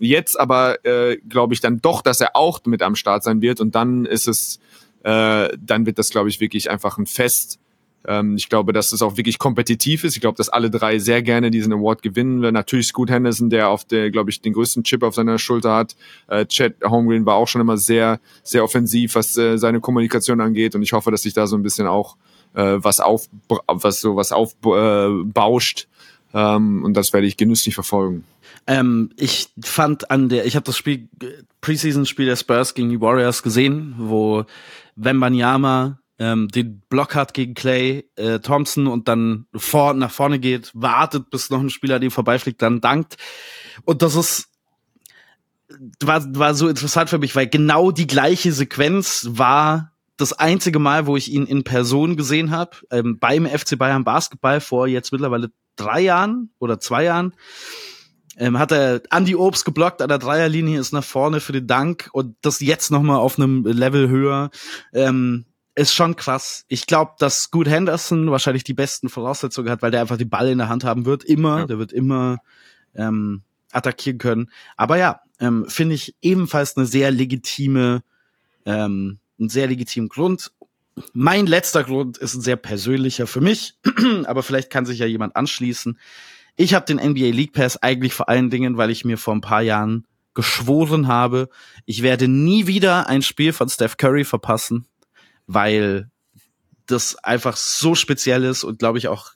Jetzt aber äh, glaube ich dann doch, dass er auch mit am Start sein wird und dann ist es, äh, dann wird das glaube ich wirklich einfach ein Fest. Ähm, ich glaube, dass es auch wirklich kompetitiv ist. Ich glaube, dass alle drei sehr gerne diesen Award gewinnen. werden. Natürlich Scoot Henderson, der auf der, glaube ich, den größten Chip auf seiner Schulter hat. Äh, Chad Holmgren war auch schon immer sehr, sehr offensiv, was äh, seine Kommunikation angeht. Und ich hoffe, dass sich da so ein bisschen auch äh, was auf, was so was aufbauscht. Ähm, und das werde ich genüsslich verfolgen. Ähm, ich fand an der, ich habe das Spiel, äh, Preseason-Spiel der Spurs gegen die Warriors gesehen, wo Wembanyama ähm, den Block hat gegen Clay äh, Thompson und dann vor, nach vorne geht, wartet, bis noch ein Spieler an ihm vorbeifliegt, dann dankt. Und das ist war, war so interessant für mich, weil genau die gleiche Sequenz war das einzige Mal, wo ich ihn in Person gesehen habe, ähm, beim FC Bayern Basketball vor jetzt mittlerweile drei Jahren oder zwei Jahren. Ähm, hat er Andy Obst geblockt an der Dreierlinie, ist nach vorne für den Dank und das jetzt nochmal auf einem Level höher. Ähm, ist schon krass. Ich glaube, dass Scoot Henderson wahrscheinlich die besten Voraussetzungen hat, weil der einfach den Ball in der Hand haben wird, immer. Ja. Der wird immer ähm, attackieren können. Aber ja, ähm, finde ich ebenfalls eine sehr legitime, ähm, einen sehr legitimen Grund. Mein letzter Grund ist ein sehr persönlicher für mich, aber vielleicht kann sich ja jemand anschließen. Ich habe den NBA League Pass eigentlich vor allen Dingen, weil ich mir vor ein paar Jahren geschworen habe, ich werde nie wieder ein Spiel von Steph Curry verpassen, weil das einfach so speziell ist und glaube ich auch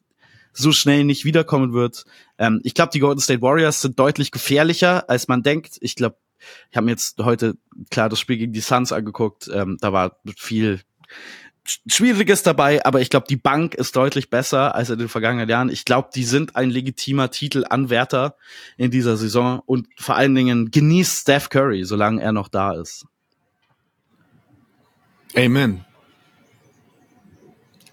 so schnell nicht wiederkommen wird. Ähm, ich glaube, die Golden State Warriors sind deutlich gefährlicher, als man denkt. Ich glaube, ich habe mir jetzt heute klar das Spiel gegen die Suns angeguckt. Ähm, da war viel Schwieriges dabei, aber ich glaube, die Bank ist deutlich besser als in den vergangenen Jahren. Ich glaube, die sind ein legitimer Titelanwärter in dieser Saison und vor allen Dingen genießt Steph Curry, solange er noch da ist. Amen.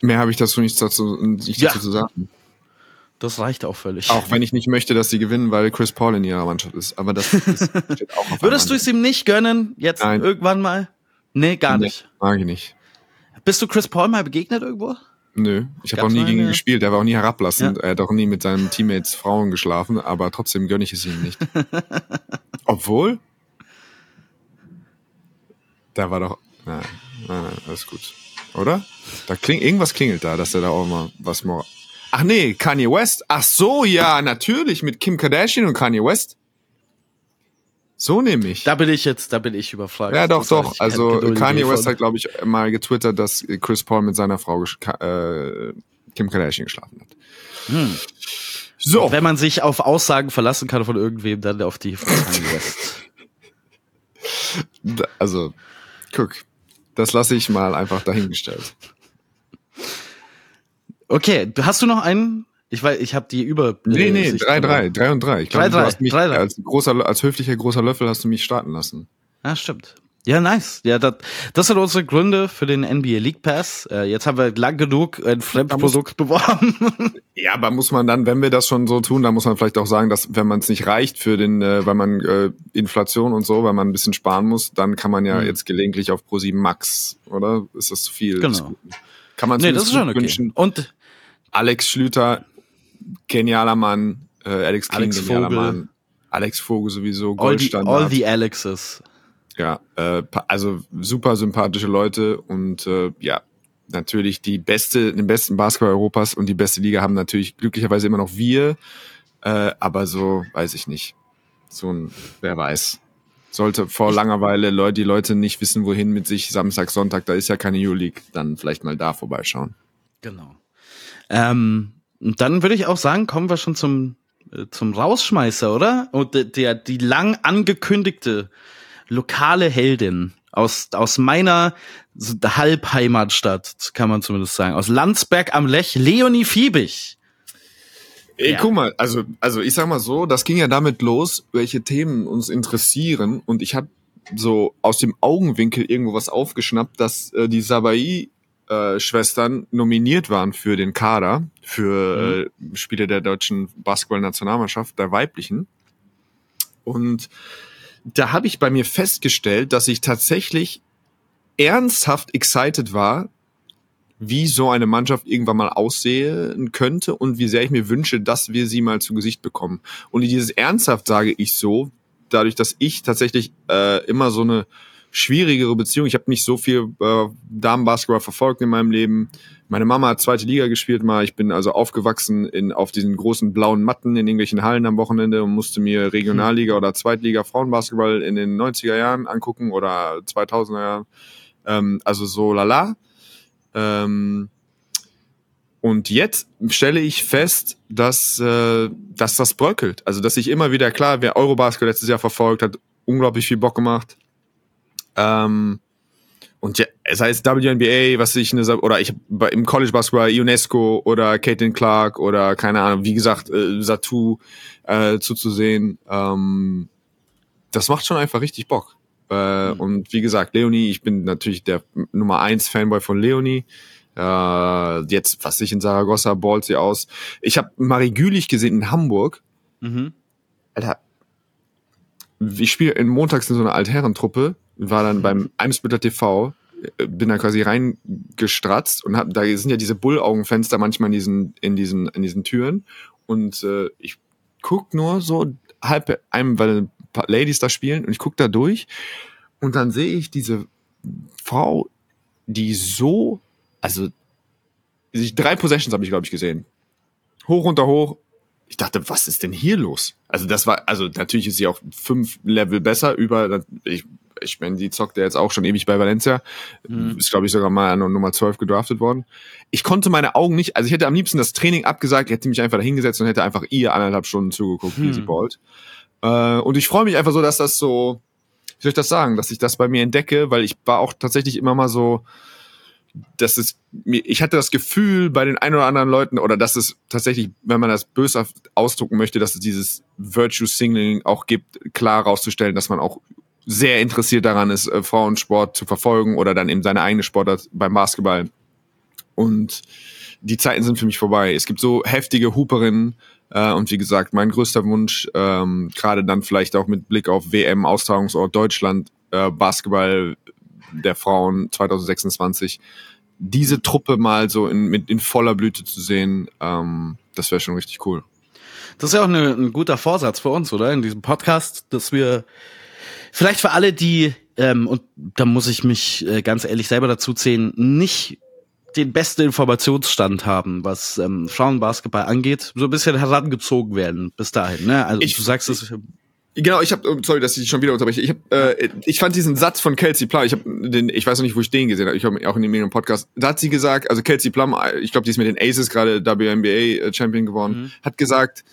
Mehr habe ich dazu nichts dazu, nicht Ja. dazu zu sagen. Das reicht auch völlig. Auch wenn ich nicht möchte, dass sie gewinnen, weil Chris Paul in ihrer Mannschaft ist. Aber das, das steht auch auf Würdest du es ihm nicht gönnen, jetzt Nein. irgendwann mal? Nee, gar anderen. nicht. Mag ich nicht. Bist du Chris Paul mal begegnet irgendwo? Nö, ich habe auch nie gegen ihn gespielt. Er war auch nie herablassend. Ja. Er hat auch nie mit seinen Teammates Frauen geschlafen, aber trotzdem gönne ich es ihm nicht. Obwohl, da war doch, nein, nein, nein, alles gut, oder? Da klingt irgendwas klingelt da, dass er da auch mal was mal. Ach nee, Kanye West. Ach so, ja, natürlich mit Kim Kardashian und Kanye West. So nehme ich. Da bin ich jetzt, da bin ich überfragt. Ja, doch, doch. Also Kanye West hat, glaube ich, mal getwittert, dass Chris Paul mit seiner Frau äh, Kim Kardashian geschlafen hat. Hm. So, Wenn man sich auf Aussagen verlassen kann von irgendwem, dann auf die von Kanye West. also guck, das lasse ich mal einfach dahingestellt. Okay, hast du noch einen? Ich weiß, ich habe die über. Nee, äh, nee, Sicht 3, 3, verloren. 3 und 3. Ich glaube, 3-3, du hast mich 3-3. als großer, als höflicher großer Löffel hast du mich starten lassen. Ja, stimmt. Ja, nice. Ja, das, das sind unsere Gründe für den NBA League Pass. Äh, jetzt haben wir lang genug ein Fremdprodukt beworben. Ja, aber muss man dann, wenn wir das schon so tun, dann muss man vielleicht auch sagen, dass wenn man es nicht reicht für den, äh, weil man äh, Inflation und so, weil man ein bisschen sparen muss, dann kann man ja Hm. jetzt gelegentlich auf Pro 7 Max, oder? Ist das zu viel? Genau. Guten? Kann man nee, das ist schon okay. wünschen. Und Alex Schlüter, genialer Mann, äh, Alex King, Alex genialer Vogel. Mann. Alex Vogel sowieso, all the, Goldstandard. all the Alexes. Ja, äh, also super sympathische Leute und äh, ja, natürlich die beste, den besten Basketball Europas und die beste Liga haben natürlich glücklicherweise immer noch wir, äh, aber so weiß ich nicht. So ein, wer weiß. Sollte vor Langeweile Leute, die Leute nicht wissen, wohin mit sich Samstag, Sonntag, da ist ja keine Euroleague, dann vielleicht mal da vorbeischauen. Genau. Ähm, dann würde ich auch sagen, kommen wir schon zum, äh, zum Rausschmeißer, oder? Und der, der, die lang angekündigte lokale Heldin aus, aus meiner Halbheimatstadt, kann man zumindest sagen, aus Landsberg am Lech, Leonie Fiebig. Ey, Ja. guck mal, also, also ich sag mal so, das ging ja damit los, welche Themen uns interessieren. Und ich habe so aus dem Augenwinkel irgendwo was aufgeschnappt, dass äh, die Sabai-Schwestern nominiert waren für den Kader, für äh, Spiele der deutschen Basketball-Nationalmannschaft, der weiblichen. Und da habe ich bei mir festgestellt, dass ich tatsächlich ernsthaft excited war, wie so eine Mannschaft irgendwann mal aussehen könnte und wie sehr ich mir wünsche, dass wir sie mal zu Gesicht bekommen. Und dieses ernsthaft sage ich so, dadurch, dass ich tatsächlich äh, immer so eine schwierigere Beziehung, ich habe nicht so viel äh, Damenbasketball verfolgt in meinem Leben. Meine Mama hat zweite Liga gespielt mal. Ich bin also aufgewachsen in auf diesen großen blauen Matten in irgendwelchen Hallen am Wochenende und musste mir Regionalliga oder Zweitliga Frauenbasketball in den 90er Jahren angucken oder 2000er Jahren. Ähm, also so lala. Ähm, und jetzt stelle ich fest, dass, äh, dass das bröckelt. Also, dass ich immer wieder, klar, wer Eurobasket letztes Jahr verfolgt, hat unglaublich viel Bock gemacht. Ähm, und ja, es WNBA, was ich eine, oder ich im College Basketball UNESCO oder Caitlin Clark oder keine Ahnung, wie gesagt, äh, Satu äh, zuzusehen. Ähm, das macht schon einfach richtig Bock. Äh, Und wie gesagt, Leonie, ich bin natürlich der Nummer eins Fanboy von Leonie. Äh, jetzt, was ich in Saragossa, ballt sie aus. Ich habe Marie Gülich gesehen in Hamburg. Mhm. Alter, ich spiele in montags in so einer Altherrentruppe, war dann beim Eimsbütter TV, äh, bin da quasi reingestratzt und hab, da sind ja diese Bullaugenfenster manchmal in diesen, in diesen, in diesen Türen und äh, ich guck nur so halb einem, weil ein paar Ladies da spielen und ich guck da durch und dann sehe ich diese Frau, die so, also drei Possessions habe ich glaube ich gesehen, hoch runter hoch. Ich dachte, was ist denn hier los? Also das war, also natürlich ist sie auch fünf Level besser über, ich, ich meine, die zockt ja jetzt auch schon ewig bei Valencia. Mhm. Ist, glaube ich, sogar mal an Nummer 12 gedraftet worden. Ich konnte meine Augen nicht, also ich hätte am liebsten das Training abgesagt, hätte mich einfach da hingesetzt und hätte einfach ihr anderthalb Stunden zugeguckt, mhm. wie sie hm. ballt. Äh, und ich freue mich einfach so, dass das so, wie soll ich das sagen, dass ich das bei mir entdecke, weil ich war auch tatsächlich immer mal so, dass es mir, ich hatte das Gefühl bei den ein oder anderen Leuten, oder dass es tatsächlich, wenn man das böshaft ausdrucken möchte, dass es dieses Virtue Singling auch gibt, klar rauszustellen, dass man auch sehr interessiert daran ist, äh, Frauensport zu verfolgen oder dann eben seine eigene Sportart beim Basketball. Und die Zeiten sind für mich vorbei. Es gibt so heftige Hooperinnen, äh, und wie gesagt, mein größter Wunsch, ähm, gerade dann vielleicht auch mit Blick auf WM, Austragungsort Deutschland, äh, Basketball der Frauen 2026, diese Truppe mal so in, mit, in voller Blüte zu sehen, ähm, das wäre schon richtig cool. Das ist ja auch eine, ein guter Vorsatz für uns, oder? In diesem Podcast, dass wir vielleicht für alle, die, ähm, und da muss ich mich äh, ganz ehrlich selber dazu zählen, nicht den besten Informationsstand haben, was ähm, Frauenbasketball angeht, so ein bisschen herangezogen werden bis dahin. Ne? Also ich, du sagst es. Genau, ich habe, sorry, dass ich dich schon wieder unterbreche. Ich, hab, äh, ich fand diesen Satz von Kelsey Plum, ich habe den, ich weiß noch nicht, wo ich den gesehen habe, ich habe auch in dem Podcast, da hat sie gesagt, also Kelsey Plum, ich glaube, die ist mit den Aces gerade WNBA äh, Champion geworden, mhm. hat gesagt,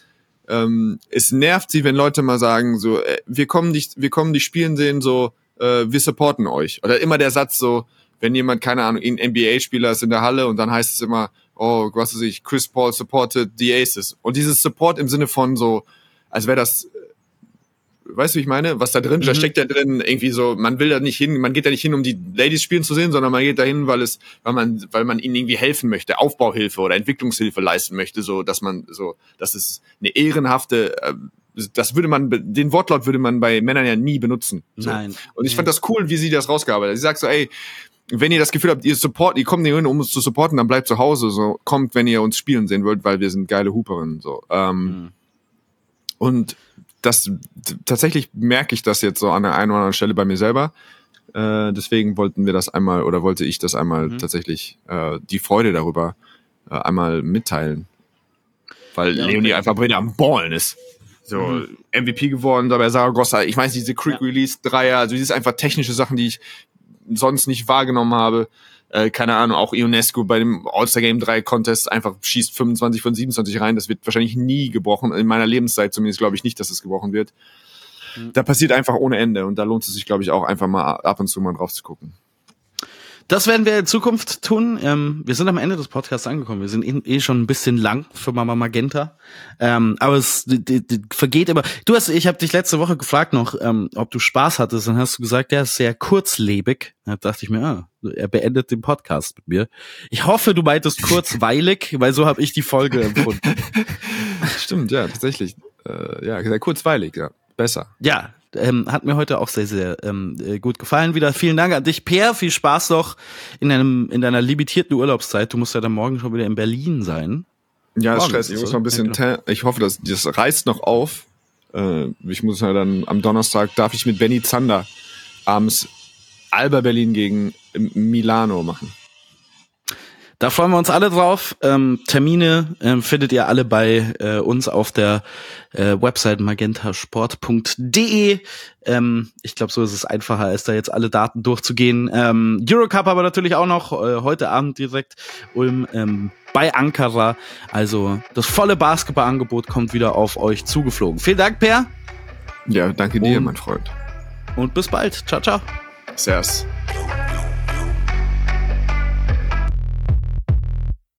ähm, es nervt sie, wenn Leute mal sagen, so, äh, wir kommen nicht, wir kommen nicht spielen sehen, so, äh, wir supporten euch. Oder immer der Satz so, wenn jemand, keine Ahnung, ein NBA-Spieler ist in der Halle und dann heißt es immer, oh, was weiß ich, Chris Paul supported the Aces. Und dieses Support im Sinne von so, als wäre das weißt du, wie ich meine? Was da drin, mhm. da steckt ja drin irgendwie so, man will da nicht hin, man geht da nicht hin, um die Ladies spielen zu sehen, sondern man geht da hin, weil es, weil man, weil man ihnen irgendwie helfen möchte, Aufbauhilfe oder Entwicklungshilfe leisten möchte, so, dass man so, das ist eine ehrenhafte, äh, das würde man, den Wortlaut würde man bei Männern ja nie benutzen. So. Nein. Und ich fand das cool, wie sie das rausgearbeitet hat. Sie sagt so, ey, wenn ihr das Gefühl habt, ihr support, ihr kommt nicht hin, um uns zu supporten, dann bleibt zu Hause. So kommt, wenn ihr uns spielen sehen wollt, weil wir sind geile Hooperinnen. So. Ähm, mhm. Und das tatsächlich merke ich das jetzt so an der einen oder anderen Stelle bei mir selber. Äh, deswegen wollten wir das einmal oder wollte ich das einmal mhm. tatsächlich äh, die Freude darüber äh, einmal mitteilen. Weil ja, Leonie einfach wieder am Ballen ist. So, mhm. MVP geworden, dabei Saragossa. Ich weiß, diese Quick Release Dreier, also dieses einfach technische Sachen, die ich sonst nicht wahrgenommen habe äh, keine Ahnung, auch Ionesco bei dem All-Star Game 3 Contest einfach schießt 25 von 27 rein. Das wird wahrscheinlich nie gebrochen. In meiner Lebenszeit zumindest glaube ich nicht, dass es gebrochen wird. Mhm. Da passiert einfach ohne Ende und da lohnt es sich, glaube ich, auch einfach mal ab und zu mal drauf zu gucken. Das werden wir in Zukunft tun. Ähm, wir sind am Ende des Podcasts angekommen. Wir sind eh, eh schon ein bisschen lang für Mama Magenta. Ähm, aber es die, die vergeht immer. Du hast, ich habe dich letzte Woche gefragt noch, ähm, ob du Spaß hattest. Dann hast du gesagt, der ist sehr kurzlebig. Da dachte ich mir, ah, er beendet den Podcast mit mir. Ich hoffe, du meintest kurzweilig, weil so habe ich die Folge empfunden. Stimmt, ja, tatsächlich. Äh, ja, sehr kurzweilig, ja. Besser. Ja, ähm, hat mir heute auch sehr, sehr ähm, äh, gut gefallen. Wieder vielen Dank an dich, Per. Viel Spaß noch in, deinem, in deiner limitierten Urlaubszeit. Du musst ja dann morgen schon wieder in Berlin sein. Ja, ist Stress. Ich muss noch ein bisschen, ja, ich hoffe, dass das reißt noch auf. Äh, ich muss ja dann am Donnerstag darf ich mit Benny Zander abends Alba Berlin gegen Milano machen. Da freuen wir uns alle drauf. Ähm, Termine ähm, findet ihr alle bei äh, uns auf der äh, Website magentasport.de. Ähm, ich glaube, so ist es einfacher, als da jetzt alle Daten durchzugehen. Ähm, Eurocup aber natürlich auch noch äh, heute Abend direkt Ulm ähm, bei Ankara. Also das volle Basketballangebot kommt wieder auf euch zugeflogen. Vielen Dank, Per. Ja, danke dir, und, mein Freund. Und bis bald. Ciao, ciao. Servus.